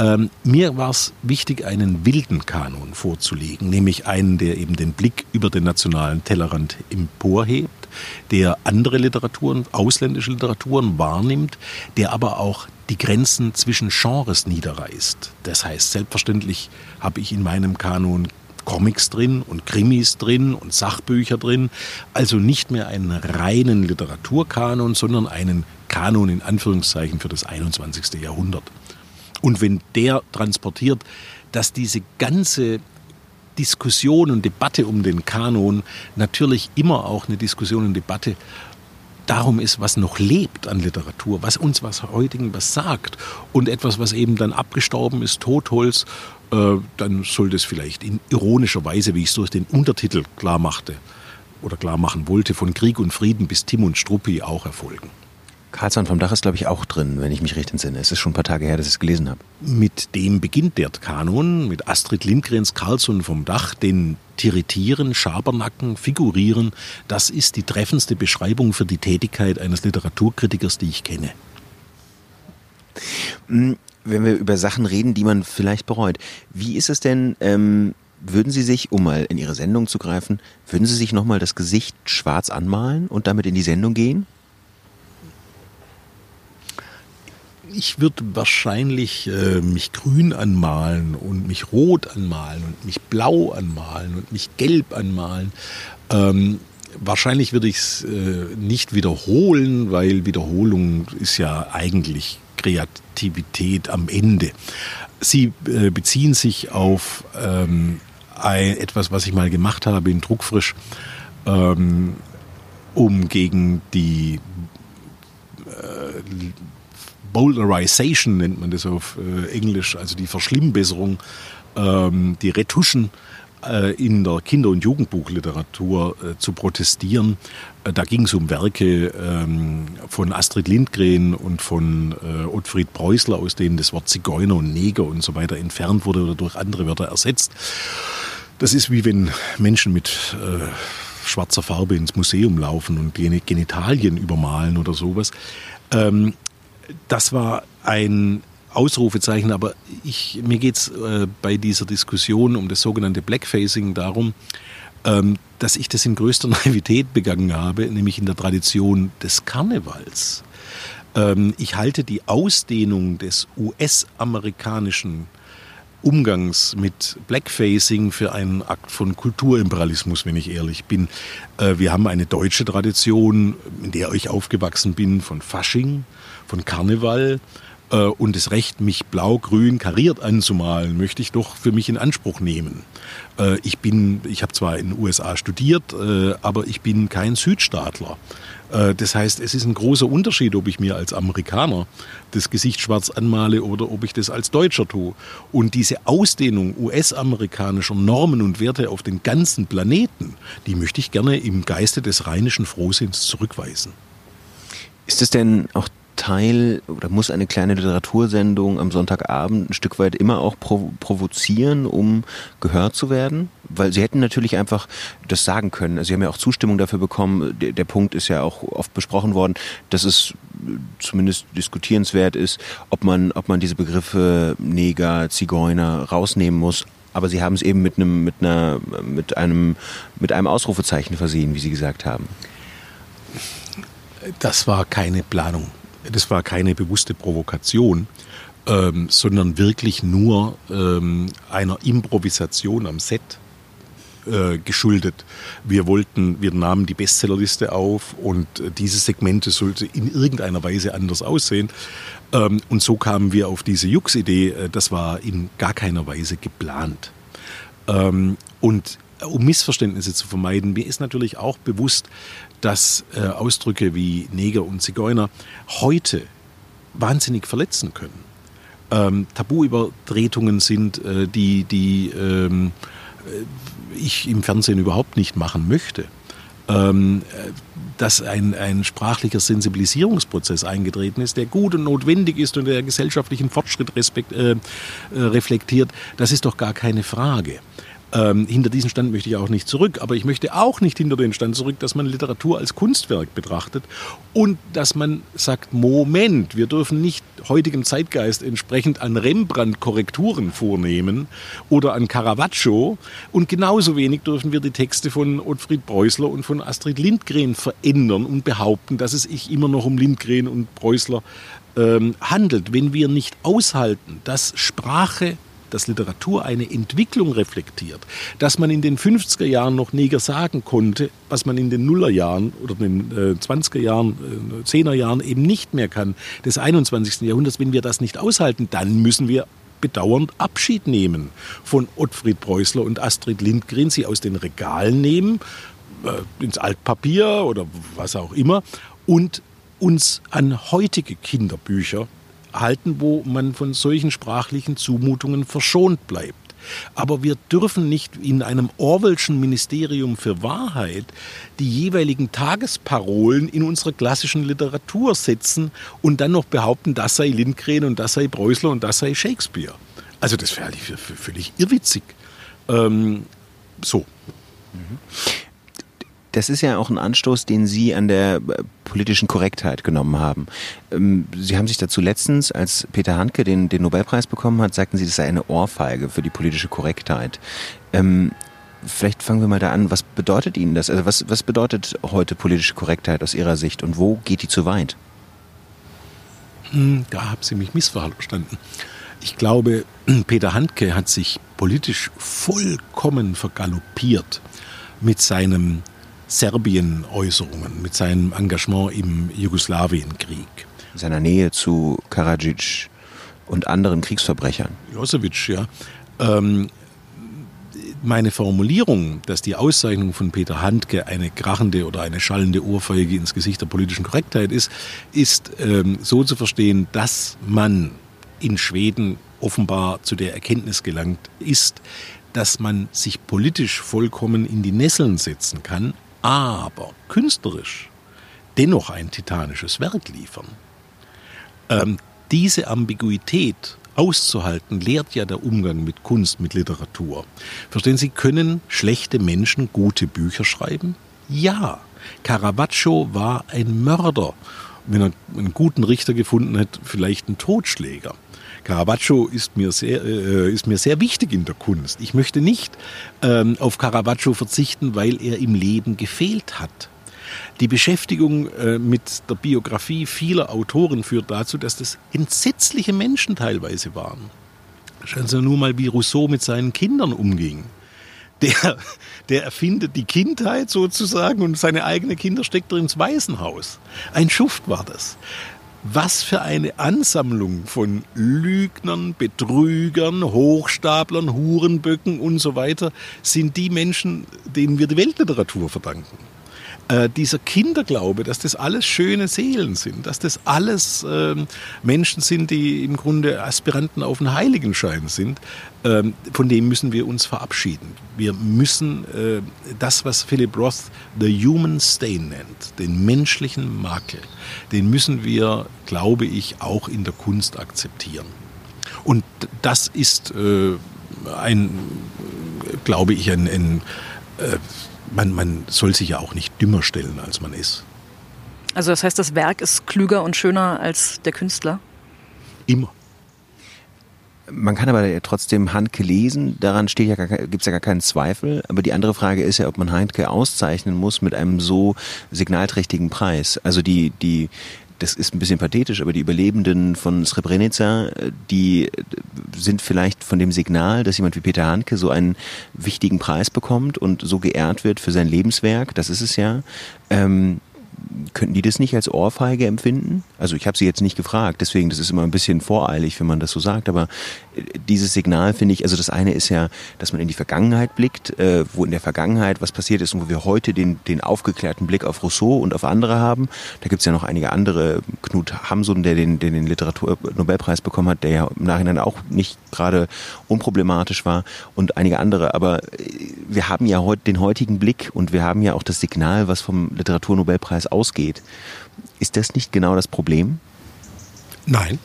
ähm, mir war es wichtig, einen wilden Kanon vorzulegen, nämlich einen, der eben den Blick über den nationalen Tellerrand emporhebt, der andere Literaturen, ausländische Literaturen wahrnimmt, der aber auch die Grenzen zwischen Genres niederreißt. Das heißt, selbstverständlich habe ich in meinem Kanon Comics drin und Krimis drin und Sachbücher drin. Also nicht mehr einen reinen Literaturkanon, sondern einen Kanon in Anführungszeichen für das 21. Jahrhundert. Und wenn der transportiert, dass diese ganze Diskussion und Debatte um den Kanon natürlich immer auch eine Diskussion und Debatte darum ist, was noch lebt an Literatur, was uns was heutigen was sagt und etwas, was eben dann abgestorben ist, Totholz, dann soll das vielleicht in ironischer Weise, wie ich es durch den Untertitel klar machte oder klar machen wollte, von Krieg und Frieden bis Tim und Struppi auch erfolgen. Karlsson vom Dach ist, glaube ich, auch drin, wenn ich mich recht entsinne. Es ist schon ein paar Tage her, dass ich es gelesen habe. Mit dem beginnt der Kanon, mit Astrid Lindgrens Karlsson vom Dach, den Tiritieren, Schabernacken, Figurieren. Das ist die treffendste Beschreibung für die Tätigkeit eines Literaturkritikers, die ich kenne. Wenn wir über Sachen reden, die man vielleicht bereut, wie ist es denn, ähm, würden Sie sich, um mal in Ihre Sendung zu greifen, würden Sie sich nochmal das Gesicht schwarz anmalen und damit in die Sendung gehen? ich würde wahrscheinlich äh, mich grün anmalen und mich rot anmalen und mich blau anmalen und mich gelb anmalen. Ähm, wahrscheinlich würde ich es äh, nicht wiederholen, weil Wiederholung ist ja eigentlich Kreativität am Ende. Sie äh, beziehen sich auf ähm, ein, etwas, was ich mal gemacht habe in Druckfrisch, ähm, um gegen die äh, Bowlerization nennt man das auf äh, Englisch, also die Verschlimmbesserung, ähm, die Retuschen in der Kinder- und Jugendbuchliteratur äh, zu protestieren. Äh, da ging es um Werke ähm, von Astrid Lindgren und von äh, Ottfried Preußler, aus denen das Wort Zigeuner und Neger und so weiter entfernt wurde oder durch andere Wörter ersetzt. Das ist wie wenn Menschen mit äh, schwarzer Farbe ins Museum laufen und Genitalien übermalen oder sowas. Ähm, das war ein Ausrufezeichen, aber ich, mir geht es äh, bei dieser Diskussion um das sogenannte Blackfacing darum, ähm, dass ich das in größter Naivität begangen habe, nämlich in der Tradition des Karnevals. Ähm, ich halte die Ausdehnung des US-amerikanischen Umgangs mit Blackfacing für einen Akt von Kulturimperialismus, wenn ich ehrlich bin. Äh, wir haben eine deutsche Tradition, in der ich aufgewachsen bin, von Fasching, von Karneval und das Recht, mich blau-grün kariert anzumalen, möchte ich doch für mich in Anspruch nehmen. Äh, ich bin, ich habe zwar in den USA studiert, äh, aber ich bin kein Südstaatler. Äh, das heißt, es ist ein großer Unterschied, ob ich mir als Amerikaner das Gesicht schwarz anmale oder ob ich das als Deutscher tue. Und diese Ausdehnung US-amerikanischer Normen und Werte auf den ganzen Planeten, die möchte ich gerne im Geiste des rheinischen Frohsinns zurückweisen. Ist es denn auch Teil oder muss eine kleine Literatursendung am Sonntagabend ein Stück weit immer auch provo provozieren, um gehört zu werden? Weil sie hätten natürlich einfach das sagen können. Also sie haben ja auch Zustimmung dafür bekommen. Der, der Punkt ist ja auch oft besprochen worden, dass es zumindest diskutierenswert ist, ob man, ob man diese Begriffe Neger, Zigeuner rausnehmen muss. Aber sie haben es eben mit einem, mit einer, mit einem, mit einem Ausrufezeichen versehen, wie Sie gesagt haben. Das war keine Planung das war keine bewusste Provokation, ähm, sondern wirklich nur ähm, einer Improvisation am Set äh, geschuldet. Wir wollten, wir nahmen die Bestsellerliste auf und äh, dieses Segment sollte in irgendeiner Weise anders aussehen. Ähm, und so kamen wir auf diese Jux-Idee. Äh, das war in gar keiner Weise geplant. Ähm, und um Missverständnisse zu vermeiden, mir ist natürlich auch bewusst, dass äh, Ausdrücke wie Neger und Zigeuner heute wahnsinnig verletzen können. Ähm, Tabuübertretungen sind, äh, die, die ähm, äh, ich im Fernsehen überhaupt nicht machen möchte. Ähm, äh, dass ein, ein sprachlicher Sensibilisierungsprozess eingetreten ist, der gut und notwendig ist und der gesellschaftlichen Fortschritt respekt, äh, äh reflektiert, das ist doch gar keine Frage. Ähm, hinter diesen Stand möchte ich auch nicht zurück, aber ich möchte auch nicht hinter den Stand zurück, dass man Literatur als Kunstwerk betrachtet und dass man sagt, Moment, wir dürfen nicht heutigem Zeitgeist entsprechend an Rembrandt Korrekturen vornehmen oder an Caravaggio. Und genauso wenig dürfen wir die Texte von Ottfried Preußler und von Astrid Lindgren verändern und behaupten, dass es sich immer noch um Lindgren und Preußler ähm, handelt, wenn wir nicht aushalten, dass Sprache dass Literatur eine Entwicklung reflektiert, dass man in den 50er Jahren noch Neger sagen konnte, was man in den Nullerjahren oder den äh, 20er Jahren, äh, 10er Jahren eben nicht mehr kann, des 21. Jahrhunderts, wenn wir das nicht aushalten, dann müssen wir bedauernd Abschied nehmen von Ottfried Preußler und Astrid Lindgren, sie aus den Regalen nehmen, äh, ins Altpapier oder was auch immer und uns an heutige Kinderbücher halten, wo man von solchen sprachlichen Zumutungen verschont bleibt. Aber wir dürfen nicht in einem Orwellschen Ministerium für Wahrheit die jeweiligen Tagesparolen in unserer klassischen Literatur setzen und dann noch behaupten, das sei Lindgren und das sei Preußler und das sei Shakespeare. Also das wäre völlig irrwitzig. Ähm, so. Mhm das ist ja auch ein Anstoß, den Sie an der äh, politischen Korrektheit genommen haben. Ähm, Sie haben sich dazu letztens, als Peter Handke den, den Nobelpreis bekommen hat, sagten Sie, das sei eine Ohrfeige für die politische Korrektheit. Ähm, vielleicht fangen wir mal da an. Was bedeutet Ihnen das? Also was, was bedeutet heute politische Korrektheit aus Ihrer Sicht und wo geht die zu weit? Hm, da haben Sie mich missverstanden. Ich glaube, Peter Handke hat sich politisch vollkommen vergaloppiert mit seinen Serbien-Äußerungen, mit seinem Engagement im Jugoslawienkrieg. Seiner Nähe zu Karadzic und anderen Kriegsverbrechern. Milosevic, ja. Ähm, meine Formulierung, dass die Auszeichnung von Peter Handke eine krachende oder eine schallende Ohrfeige ins Gesicht der politischen Korrektheit ist, ist ähm, so zu verstehen, dass man in Schweden offenbar zu der Erkenntnis gelangt ist, dass man sich politisch vollkommen in die Nesseln setzen kann, aber künstlerisch dennoch ein titanisches Werk liefern. Ähm, diese Ambiguität auszuhalten, lehrt ja der Umgang mit Kunst, mit Literatur. Verstehen Sie, können schlechte Menschen gute Bücher schreiben? Ja. Caravaggio war ein Mörder. Wenn er einen guten Richter gefunden hat, vielleicht ein Totschläger. Caravaggio ist mir sehr, äh, ist mir sehr wichtig in der Kunst. Ich möchte nicht ähm, auf Caravaggio verzichten, weil er im Leben gefehlt hat. Die Beschäftigung äh, mit der Biografie vieler Autoren führt dazu, dass das entsetzliche Menschen teilweise waren. Schauen Sie nur mal, wie Rousseau mit seinen Kindern umging. Der, der erfindet die Kindheit sozusagen und seine eigenen Kinder steckt er ins Waisenhaus. Ein Schuft war das. Was für eine Ansammlung von Lügnern, Betrügern, Hochstaplern, Hurenböcken und so weiter sind die Menschen, denen wir die Weltliteratur verdanken äh, dieser Kinderglaube, dass das alles schöne Seelen sind, dass das alles äh, Menschen sind, die im Grunde Aspiranten auf einen Heiligenschein sind, äh, von dem müssen wir uns verabschieden. Wir müssen äh, das, was Philip Roth the human stain nennt, den menschlichen Makel, den müssen wir, glaube ich, auch in der Kunst akzeptieren. Und das ist äh, ein, glaube ich, ein, ein äh, man, man soll sich ja auch nicht dümmer stellen, als man ist. Also das heißt, das Werk ist klüger und schöner als der Künstler? Immer. Man kann aber trotzdem Handke lesen, daran ja gibt es ja gar keinen Zweifel. Aber die andere Frage ist ja, ob man Handke auszeichnen muss mit einem so signalträchtigen Preis. Also die, die, das ist ein bisschen pathetisch, aber die Überlebenden von Srebrenica, die sind vielleicht von dem Signal, dass jemand wie Peter Handke so einen wichtigen Preis bekommt und so geehrt wird für sein Lebenswerk, das ist es ja, ähm, könnten die das nicht als Ohrfeige empfinden? Also ich habe sie jetzt nicht gefragt, deswegen das ist immer ein bisschen voreilig, wenn man das so sagt, aber äh, dieses Signal finde ich, also das eine ist ja, dass man in die Vergangenheit blickt, äh, wo in der Vergangenheit was passiert ist und wo wir heute den, den aufgeklärten Blick auf Rousseau und auf andere haben. Da gibt es ja noch einige andere, Knut Hamsun, der den, den, den Literaturnobelpreis bekommen hat, der ja im Nachhinein auch nicht gerade unproblematisch war und einige andere. Aber äh, wir haben ja heute den heutigen Blick und wir haben ja auch das Signal, was vom Literaturnobelpreis ausgeht. Ist das nicht genau das Problem? Nein.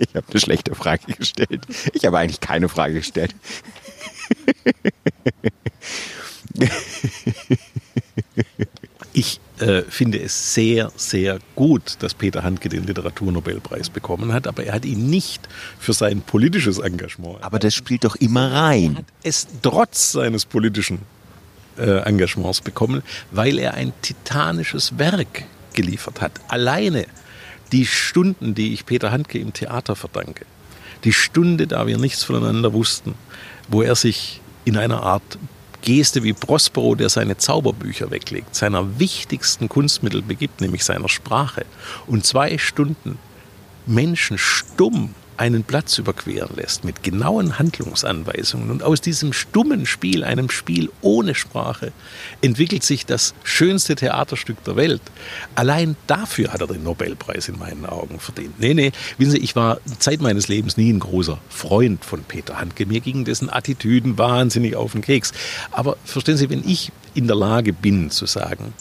Ich habe eine schlechte Frage gestellt. Ich habe eigentlich keine Frage gestellt. Ich äh, finde es sehr, sehr gut, dass Peter Handke den Literaturnobelpreis bekommen hat, aber er hat ihn nicht für sein politisches Engagement. Aber das spielt doch immer rein. Er hat es trotz seines politischen äh, Engagements bekommen, weil er ein titanisches Werk geliefert hat. Alleine die Stunden, die ich Peter Handke im Theater verdanke, die Stunde, da wir nichts voneinander wussten, wo er sich in einer Art Geste wie Prospero, der seine Zauberbücher weglegt, seiner wichtigsten Kunstmittel begibt, nämlich seiner Sprache, und zwei Stunden Menschen stumm einen Platz überqueren lässt mit genauen Handlungsanweisungen und aus diesem stummen Spiel, einem Spiel ohne Sprache, entwickelt sich das schönste Theaterstück der Welt. Allein dafür hat er den Nobelpreis in meinen Augen verdient. Nee, nee, wissen Sie, ich war Zeit meines Lebens nie ein großer Freund von Peter Handke. Mir gingen dessen Attitüden wahnsinnig auf den Keks. Aber verstehen Sie, wenn ich in der Lage bin zu sagen,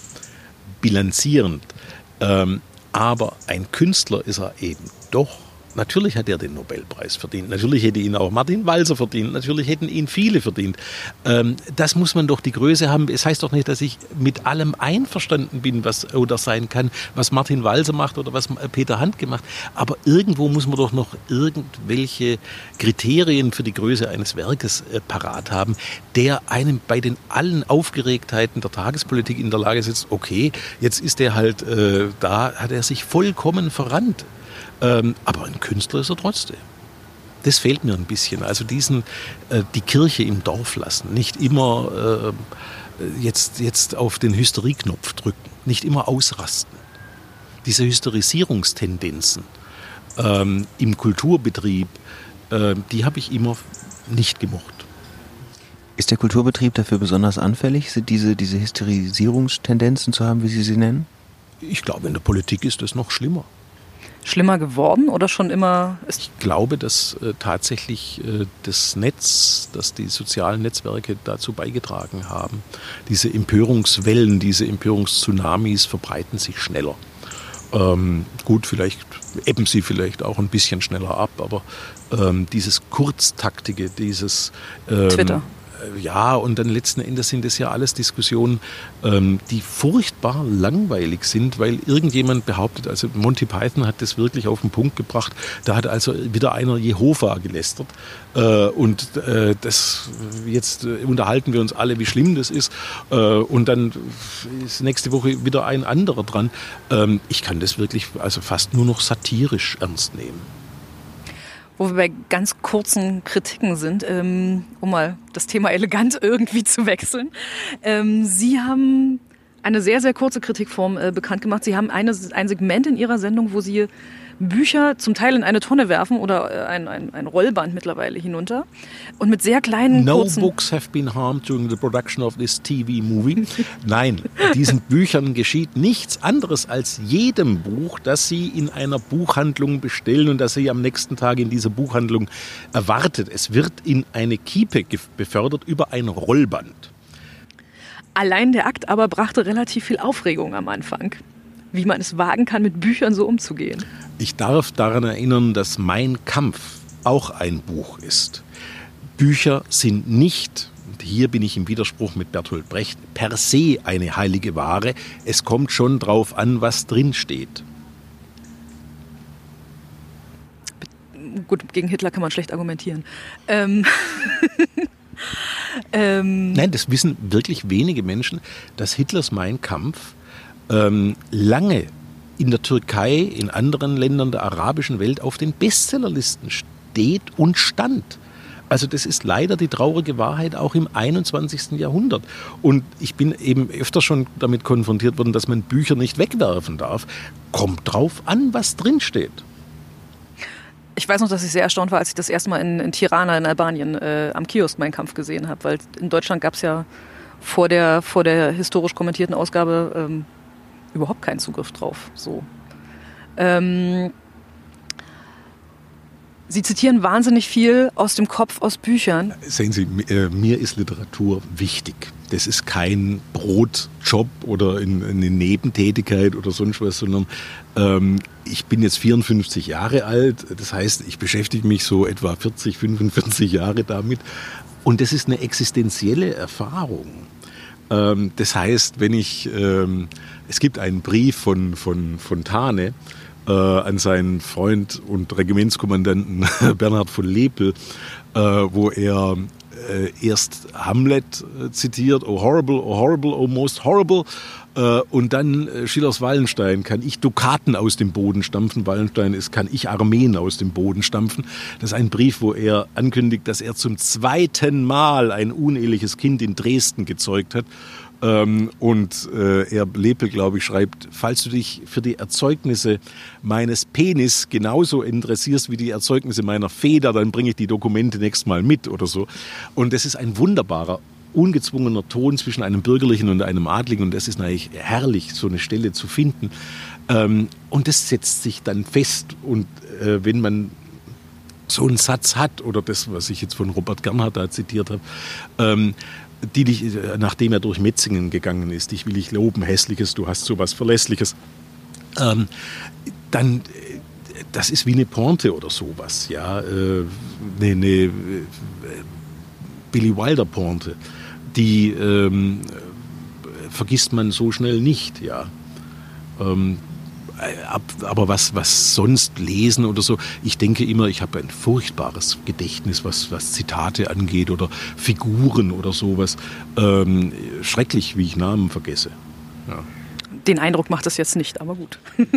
bilanzierend, ähm, aber ein Künstler ist er eben doch Natürlich hat er den Nobelpreis verdient. Natürlich hätte ihn auch Martin Walser verdient. Natürlich hätten ihn viele verdient. Ähm, das muss man doch die Größe haben. Es heißt doch nicht, dass ich mit allem einverstanden bin, was oder sein kann, was Martin Walser macht oder was Peter Handke macht. Aber irgendwo muss man doch noch irgendwelche Kriterien für die Größe eines Werkes äh, parat haben, der einem bei den allen Aufgeregtheiten der Tagespolitik in der Lage sitzt, okay, jetzt ist er halt äh, da, hat er sich vollkommen verrannt. Ähm, aber ein Künstler ist er trotzdem. Das fehlt mir ein bisschen. Also diesen, äh, die Kirche im Dorf lassen, nicht immer äh, jetzt, jetzt auf den Hysterieknopf drücken, nicht immer ausrasten. Diese Hysterisierungstendenzen ähm, im Kulturbetrieb, äh, die habe ich immer nicht gemocht. Ist der Kulturbetrieb dafür besonders anfällig, diese, diese Hysterisierungstendenzen zu haben, wie Sie sie nennen? Ich glaube, in der Politik ist das noch schlimmer schlimmer geworden oder schon immer? ich glaube, dass äh, tatsächlich äh, das Netz, dass die sozialen Netzwerke dazu beigetragen haben. Diese Empörungswellen, diese Empörungstsunamis verbreiten sich schneller. Ähm, gut, vielleicht ebben sie vielleicht auch ein bisschen schneller ab, aber ähm, dieses Kurztaktige, dieses ähm, Twitter ja, und dann letzten Endes sind es ja alles Diskussionen, ähm, die furchtbar langweilig sind, weil irgendjemand behauptet, also Monty Python hat das wirklich auf den Punkt gebracht, da hat also wieder einer Jehova gelästert. Äh, und äh, das jetzt äh, unterhalten wir uns alle, wie schlimm das ist. Äh, und dann ist nächste Woche wieder ein anderer dran. Ähm, ich kann das wirklich also fast nur noch satirisch ernst nehmen wo wir bei ganz kurzen Kritiken sind, ähm, um mal das Thema elegant irgendwie zu wechseln. Ähm, Sie haben eine sehr, sehr kurze Kritikform äh, bekannt gemacht. Sie haben eine, ein Segment in Ihrer Sendung, wo Sie Bücher zum Teil in eine Tonne werfen oder äh, ein, ein, ein Rollband mittlerweile hinunter und mit sehr kleinen No books have been harmed during the production of this TV movie. Nein, diesen Büchern geschieht nichts anderes als jedem Buch, das Sie in einer Buchhandlung bestellen und das Sie am nächsten Tag in dieser Buchhandlung erwartet. Es wird in eine Kiepe befördert über ein Rollband. Allein der Akt aber brachte relativ viel Aufregung am Anfang wie man es wagen kann, mit Büchern so umzugehen. Ich darf daran erinnern, dass Mein Kampf auch ein Buch ist. Bücher sind nicht, und hier bin ich im Widerspruch mit Bertolt Brecht, per se eine heilige Ware. Es kommt schon drauf an, was drinsteht. Gut, gegen Hitler kann man schlecht argumentieren. Ähm ähm Nein, das wissen wirklich wenige Menschen, dass Hitlers Mein Kampf ähm, lange in der Türkei, in anderen Ländern der arabischen Welt auf den Bestsellerlisten steht und stand. Also das ist leider die traurige Wahrheit auch im 21. Jahrhundert. Und ich bin eben öfter schon damit konfrontiert worden, dass man Bücher nicht wegwerfen darf. Kommt drauf an, was drinsteht. Ich weiß noch, dass ich sehr erstaunt war, als ich das erste Mal in, in Tirana in Albanien äh, am Kiosk meinen Kampf gesehen habe, weil in Deutschland gab es ja vor der, vor der historisch kommentierten Ausgabe ähm, überhaupt keinen Zugriff drauf. So. Ähm, Sie zitieren wahnsinnig viel aus dem Kopf, aus Büchern. Sehen Sie, äh, mir ist Literatur wichtig. Das ist kein Brotjob oder eine Nebentätigkeit oder sonst was, sondern ähm, ich bin jetzt 54 Jahre alt. Das heißt, ich beschäftige mich so etwa 40, 45 Jahre damit. Und das ist eine existenzielle Erfahrung. Ähm, das heißt, wenn ich, ähm, es gibt einen Brief von, von Fontane äh, an seinen Freund und Regimentskommandanten Bernhard von Lepel, äh, wo er äh, erst Hamlet äh, zitiert, oh horrible, oh horrible, oh most horrible, äh, und dann Schillers Wallenstein, kann ich Dukaten aus dem Boden stampfen. Wallenstein ist, kann ich Armeen aus dem Boden stampfen. Das ist ein Brief, wo er ankündigt, dass er zum zweiten Mal ein uneheliches Kind in Dresden gezeugt hat. Ähm, und äh, er Lepel, glaube ich, schreibt, falls du dich für die Erzeugnisse meines Penis genauso interessierst wie die Erzeugnisse meiner Feder, dann bringe ich die Dokumente nächstes Mal mit oder so. Und das ist ein wunderbarer ungezwungener Ton zwischen einem Bürgerlichen und einem Adligen. Und das ist natürlich herrlich, so eine Stelle zu finden. Ähm, und das setzt sich dann fest. Und äh, wenn man so einen Satz hat, oder das, was ich jetzt von Robert Gernhardt da zitiert habe, ähm, die dich, nachdem er durch Metzingen gegangen ist, dich will ich loben, hässliches, du hast so was Verlässliches, ähm, dann das ist wie eine Pointe oder sowas, ja, äh, eine, eine äh, Billy Wilder Pointe, die ähm, vergisst man so schnell nicht, ja. Ähm, aber was, was sonst lesen oder so, ich denke immer, ich habe ein furchtbares Gedächtnis, was, was Zitate angeht oder Figuren oder sowas. Ähm, schrecklich, wie ich Namen vergesse. Ja. Den Eindruck macht das jetzt nicht, aber gut.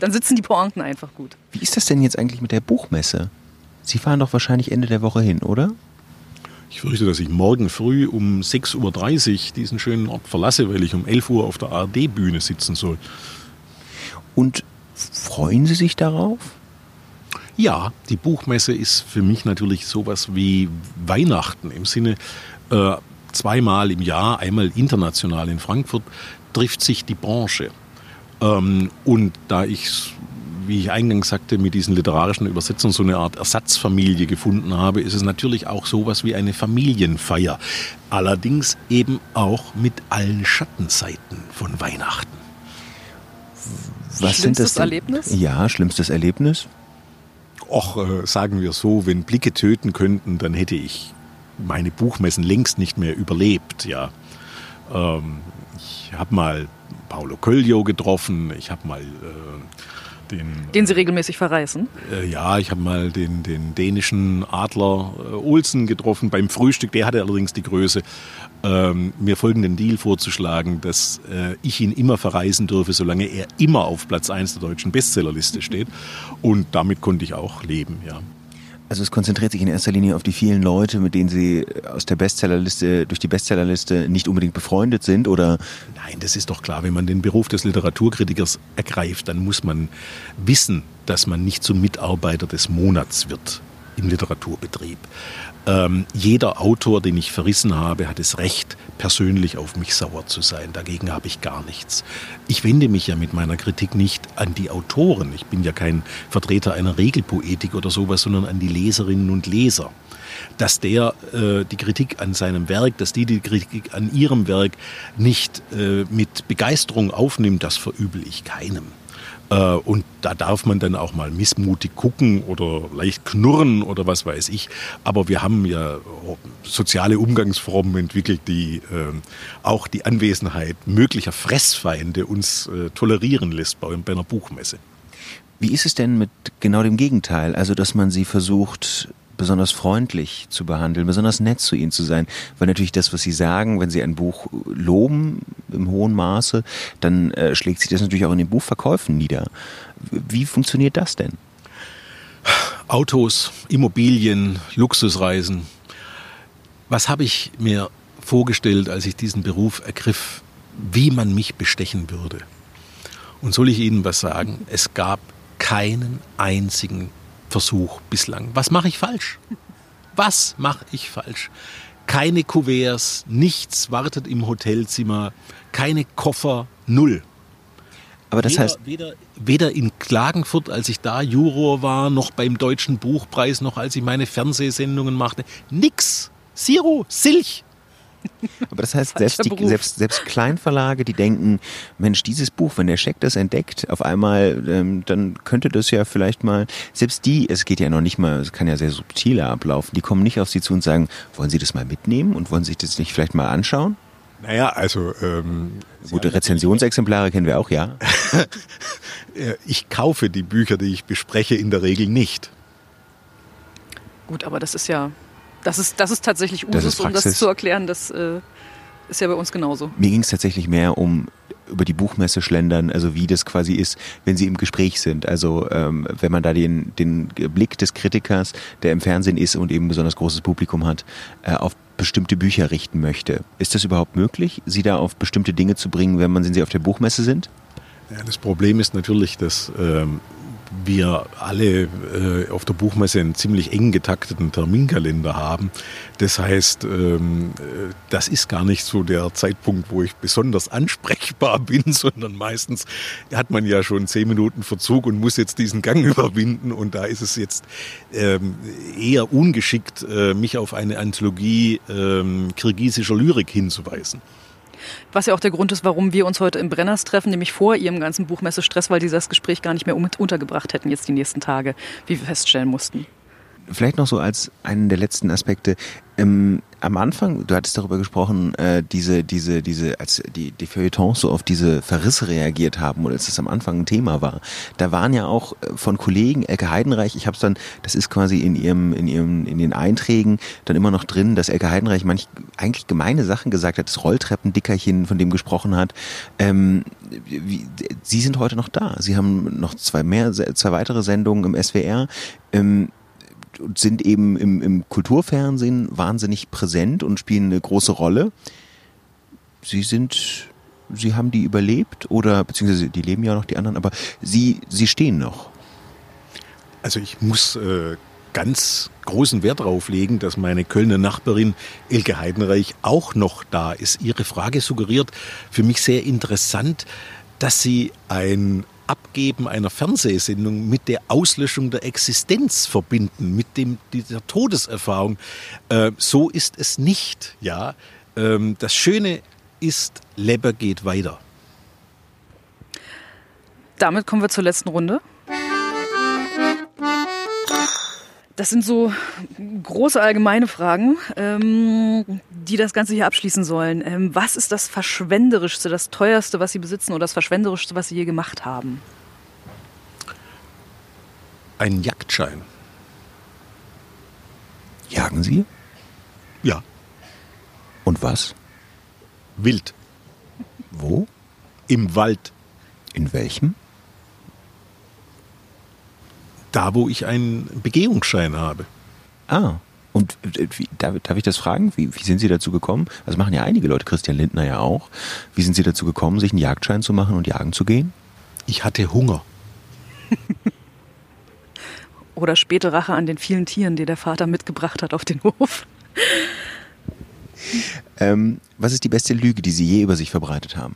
Dann sitzen die Pointen einfach gut. Wie ist das denn jetzt eigentlich mit der Buchmesse? Sie fahren doch wahrscheinlich Ende der Woche hin, oder? Ich fürchte, dass ich morgen früh um 6.30 Uhr diesen schönen Ort verlasse, weil ich um 11 Uhr auf der ARD-Bühne sitzen soll. Und freuen Sie sich darauf? Ja, die Buchmesse ist für mich natürlich sowas wie Weihnachten im Sinne äh, zweimal im Jahr, einmal international in Frankfurt, trifft sich die Branche. Ähm, und da ich, wie ich eingangs sagte, mit diesen literarischen Übersetzungen so eine Art Ersatzfamilie gefunden habe, ist es natürlich auch sowas wie eine Familienfeier. Allerdings eben auch mit allen Schattenseiten von Weihnachten. Was schlimmstes sind das Erlebnis? Ja, schlimmstes Erlebnis. Och, äh, sagen wir so, wenn Blicke töten könnten, dann hätte ich meine Buchmessen längst nicht mehr überlebt. Ja, ähm, ich habe mal Paulo Coelho getroffen, ich habe mal äh, den, den Sie regelmäßig verreißen? Äh, ja, ich habe mal den, den dänischen Adler äh, Olsen getroffen beim Frühstück. Der hatte allerdings die Größe, ähm, mir folgenden Deal vorzuschlagen, dass äh, ich ihn immer verreisen dürfe, solange er immer auf Platz 1 der deutschen Bestsellerliste steht. Und damit konnte ich auch leben, ja. Also es konzentriert sich in erster Linie auf die vielen Leute, mit denen Sie aus der Bestsellerliste, durch die Bestsellerliste nicht unbedingt befreundet sind, oder? Nein, das ist doch klar. Wenn man den Beruf des Literaturkritikers ergreift, dann muss man wissen, dass man nicht zum Mitarbeiter des Monats wird im Literaturbetrieb. Ähm, jeder Autor, den ich verrissen habe, hat es Recht, persönlich auf mich sauer zu sein. Dagegen habe ich gar nichts. Ich wende mich ja mit meiner Kritik nicht an die Autoren. Ich bin ja kein Vertreter einer Regelpoetik oder sowas, sondern an die Leserinnen und Leser. Dass der äh, die Kritik an seinem Werk, dass die die Kritik an ihrem Werk nicht äh, mit Begeisterung aufnimmt, das verübel ich keinem. Äh, und da darf man dann auch mal missmutig gucken oder leicht knurren oder was weiß ich. Aber wir haben ja soziale Umgangsformen entwickelt, die äh, auch die Anwesenheit möglicher Fressfeinde uns äh, tolerieren lässt bei, bei einer Buchmesse. Wie ist es denn mit genau dem Gegenteil? Also, dass man sie versucht, besonders freundlich zu behandeln, besonders nett zu ihnen zu sein. Weil natürlich das, was sie sagen, wenn sie ein Buch loben im hohen Maße, dann äh, schlägt sich das natürlich auch in den Buchverkäufen nieder. Wie funktioniert das denn? Autos, Immobilien, Luxusreisen. Was habe ich mir vorgestellt, als ich diesen Beruf ergriff, wie man mich bestechen würde? Und soll ich Ihnen was sagen? Es gab keinen einzigen Versuch bislang. Was mache ich falsch? Was mache ich falsch? Keine Kuverts, nichts wartet im Hotelzimmer, keine Koffer, null. Aber das weder, heißt. Weder, weder in Klagenfurt, als ich da Juror war, noch beim Deutschen Buchpreis, noch als ich meine Fernsehsendungen machte. Nix. Zero. Silch. Aber das heißt, selbst, die, selbst, selbst Kleinverlage, die denken, Mensch, dieses Buch, wenn der Scheck das entdeckt, auf einmal, ähm, dann könnte das ja vielleicht mal, selbst die, es geht ja noch nicht mal, es kann ja sehr subtiler ablaufen, die kommen nicht auf sie zu und sagen, wollen sie das mal mitnehmen und wollen sich das nicht vielleicht mal anschauen? Naja, also ähm, gute Rezensionsexemplare kennen wir auch, ja. ich kaufe die Bücher, die ich bespreche, in der Regel nicht. Gut, aber das ist ja das ist, das ist tatsächlich Usus, das ist um das zu erklären. Das äh, ist ja bei uns genauso. Mir ging es tatsächlich mehr um über die Buchmesse schlendern, also wie das quasi ist, wenn sie im Gespräch sind. Also ähm, wenn man da den, den Blick des Kritikers, der im Fernsehen ist und eben ein besonders großes Publikum hat, äh, auf bestimmte Bücher richten möchte. Ist das überhaupt möglich, sie da auf bestimmte Dinge zu bringen, wenn man sie auf der Buchmesse sind? Ja, das Problem ist natürlich, dass ähm, wir alle äh, auf der Buchmesse einen ziemlich eng getakteten Terminkalender haben. Das heißt, ähm, äh, das ist gar nicht so der Zeitpunkt, wo ich besonders ansprechbar bin, sondern meistens hat man ja schon zehn Minuten Verzug und muss jetzt diesen Gang überwinden. Und da ist es jetzt ähm, eher ungeschickt, äh, mich auf eine Anthologie ähm, kirgisischer Lyrik hinzuweisen. Was ja auch der Grund ist, warum wir uns heute im Brenners treffen, nämlich vor ihrem ganzen Buchmesse-Stress, weil sie das Gespräch gar nicht mehr untergebracht hätten jetzt die nächsten Tage, wie wir feststellen mussten. Vielleicht noch so als einen der letzten Aspekte. Ähm, am Anfang, du hattest darüber gesprochen, äh, diese, diese, diese, als die, die Feuilletons so auf diese Verrisse reagiert haben oder als das am Anfang ein Thema war. Da waren ja auch äh, von Kollegen, Elke Heidenreich, ich habe es dann, das ist quasi in ihrem, in ihrem, in den Einträgen dann immer noch drin, dass Elke Heidenreich manch eigentlich gemeine Sachen gesagt hat, das Rolltreppendickerchen, von dem gesprochen hat. Ähm, wie, Sie sind heute noch da. Sie haben noch zwei mehr, zwei weitere Sendungen im SWR. Ähm, sind eben im, im Kulturfernsehen wahnsinnig präsent und spielen eine große Rolle. Sie sind, sie haben die überlebt oder beziehungsweise die leben ja noch die anderen, aber sie, sie stehen noch. Also ich muss äh, ganz großen Wert darauf legen, dass meine Kölner Nachbarin Elke Heidenreich auch noch da ist. Ihre Frage suggeriert für mich sehr interessant, dass sie ein Abgeben einer Fernsehsendung mit der Auslöschung der Existenz verbinden, mit dem, dieser Todeserfahrung. Äh, so ist es nicht. Ja? Ähm, das Schöne ist, Leber geht weiter. Damit kommen wir zur letzten Runde. Das sind so große allgemeine Fragen, ähm, die das Ganze hier abschließen sollen. Ähm, was ist das Verschwenderischste, das Teuerste, was Sie besitzen oder das Verschwenderischste, was Sie je gemacht haben? Ein Jagdschein. Jagen Sie? Ja. Und was? Wild. Wo? Im Wald. In welchem? Da, wo ich einen Begehungsschein habe. Ah, und äh, wie, darf, darf, ich das fragen? Wie, wie, sind Sie dazu gekommen? Das machen ja einige Leute, Christian Lindner ja auch. Wie sind Sie dazu gekommen, sich einen Jagdschein zu machen und jagen zu gehen? Ich hatte Hunger. Oder späte Rache an den vielen Tieren, die der Vater mitgebracht hat auf den Hof. Ähm, was ist die beste Lüge, die Sie je über sich verbreitet haben?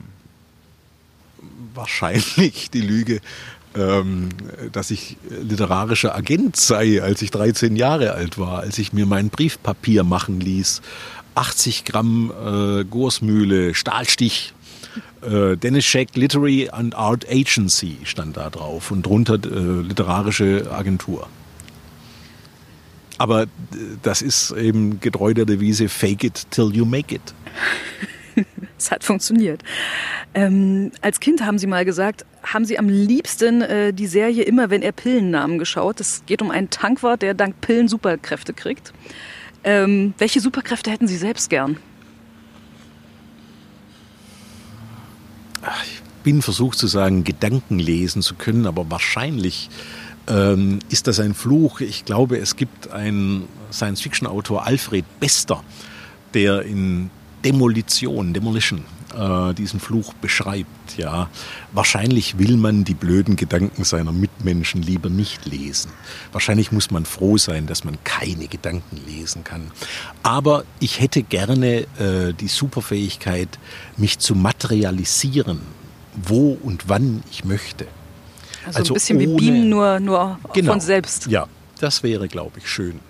Wahrscheinlich die Lüge, ähm, dass ich literarischer Agent sei, als ich 13 Jahre alt war, als ich mir mein Briefpapier machen ließ. 80 Gramm äh, Gorsmühle, Stahlstich, äh, Dennis Scheck Literary and Art Agency stand da drauf und drunter äh, literarische Agentur. Aber äh, das ist eben getreu der Devise Fake it till you make it. es hat funktioniert. Ähm, als Kind haben Sie mal gesagt, haben Sie am liebsten äh, die Serie immer, wenn er Pillennamen geschaut. Es geht um einen Tankwart, der dank Pillen Superkräfte kriegt. Ähm, welche Superkräfte hätten Sie selbst gern? Ich bin versucht zu sagen, Gedanken lesen zu können, aber wahrscheinlich ähm, ist das ein Fluch. Ich glaube, es gibt einen Science-Fiction-Autor, Alfred Bester, der in Demolition, Demolition, äh, diesen Fluch beschreibt. Ja, wahrscheinlich will man die blöden Gedanken seiner Mitmenschen lieber nicht lesen. Wahrscheinlich muss man froh sein, dass man keine Gedanken lesen kann. Aber ich hätte gerne äh, die Superfähigkeit, mich zu materialisieren, wo und wann ich möchte. Also, also ein bisschen ohne, wie Beamen, nur, nur genau, von selbst. Ja, das wäre, glaube ich, schön.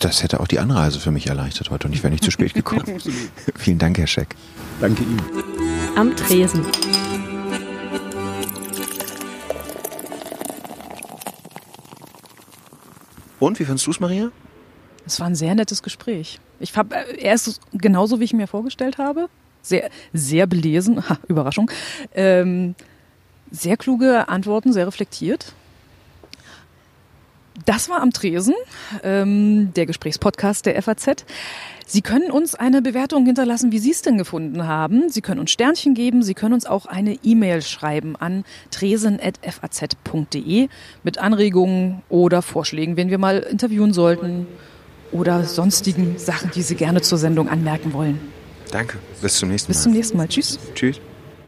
Das hätte auch die Anreise für mich erleichtert heute und ich wäre nicht zu spät gekommen. Vielen Dank, Herr Scheck. Danke Ihnen. Am Tresen. Und wie fandest du es, Maria? Es war ein sehr nettes Gespräch. Ich hab, äh, er ist genauso, wie ich mir vorgestellt habe. Sehr, sehr belesen. Ha, Überraschung. Ähm, sehr kluge Antworten, sehr reflektiert. Das war am Tresen, ähm, der Gesprächspodcast der FAZ. Sie können uns eine Bewertung hinterlassen, wie Sie es denn gefunden haben. Sie können uns Sternchen geben. Sie können uns auch eine E-Mail schreiben an tresen.faz.de mit Anregungen oder Vorschlägen, wen wir mal interviewen sollten oder sonstigen Sachen, die Sie gerne zur Sendung anmerken wollen. Danke. Bis zum nächsten Mal. Bis zum nächsten Mal. Tschüss. Tschüss.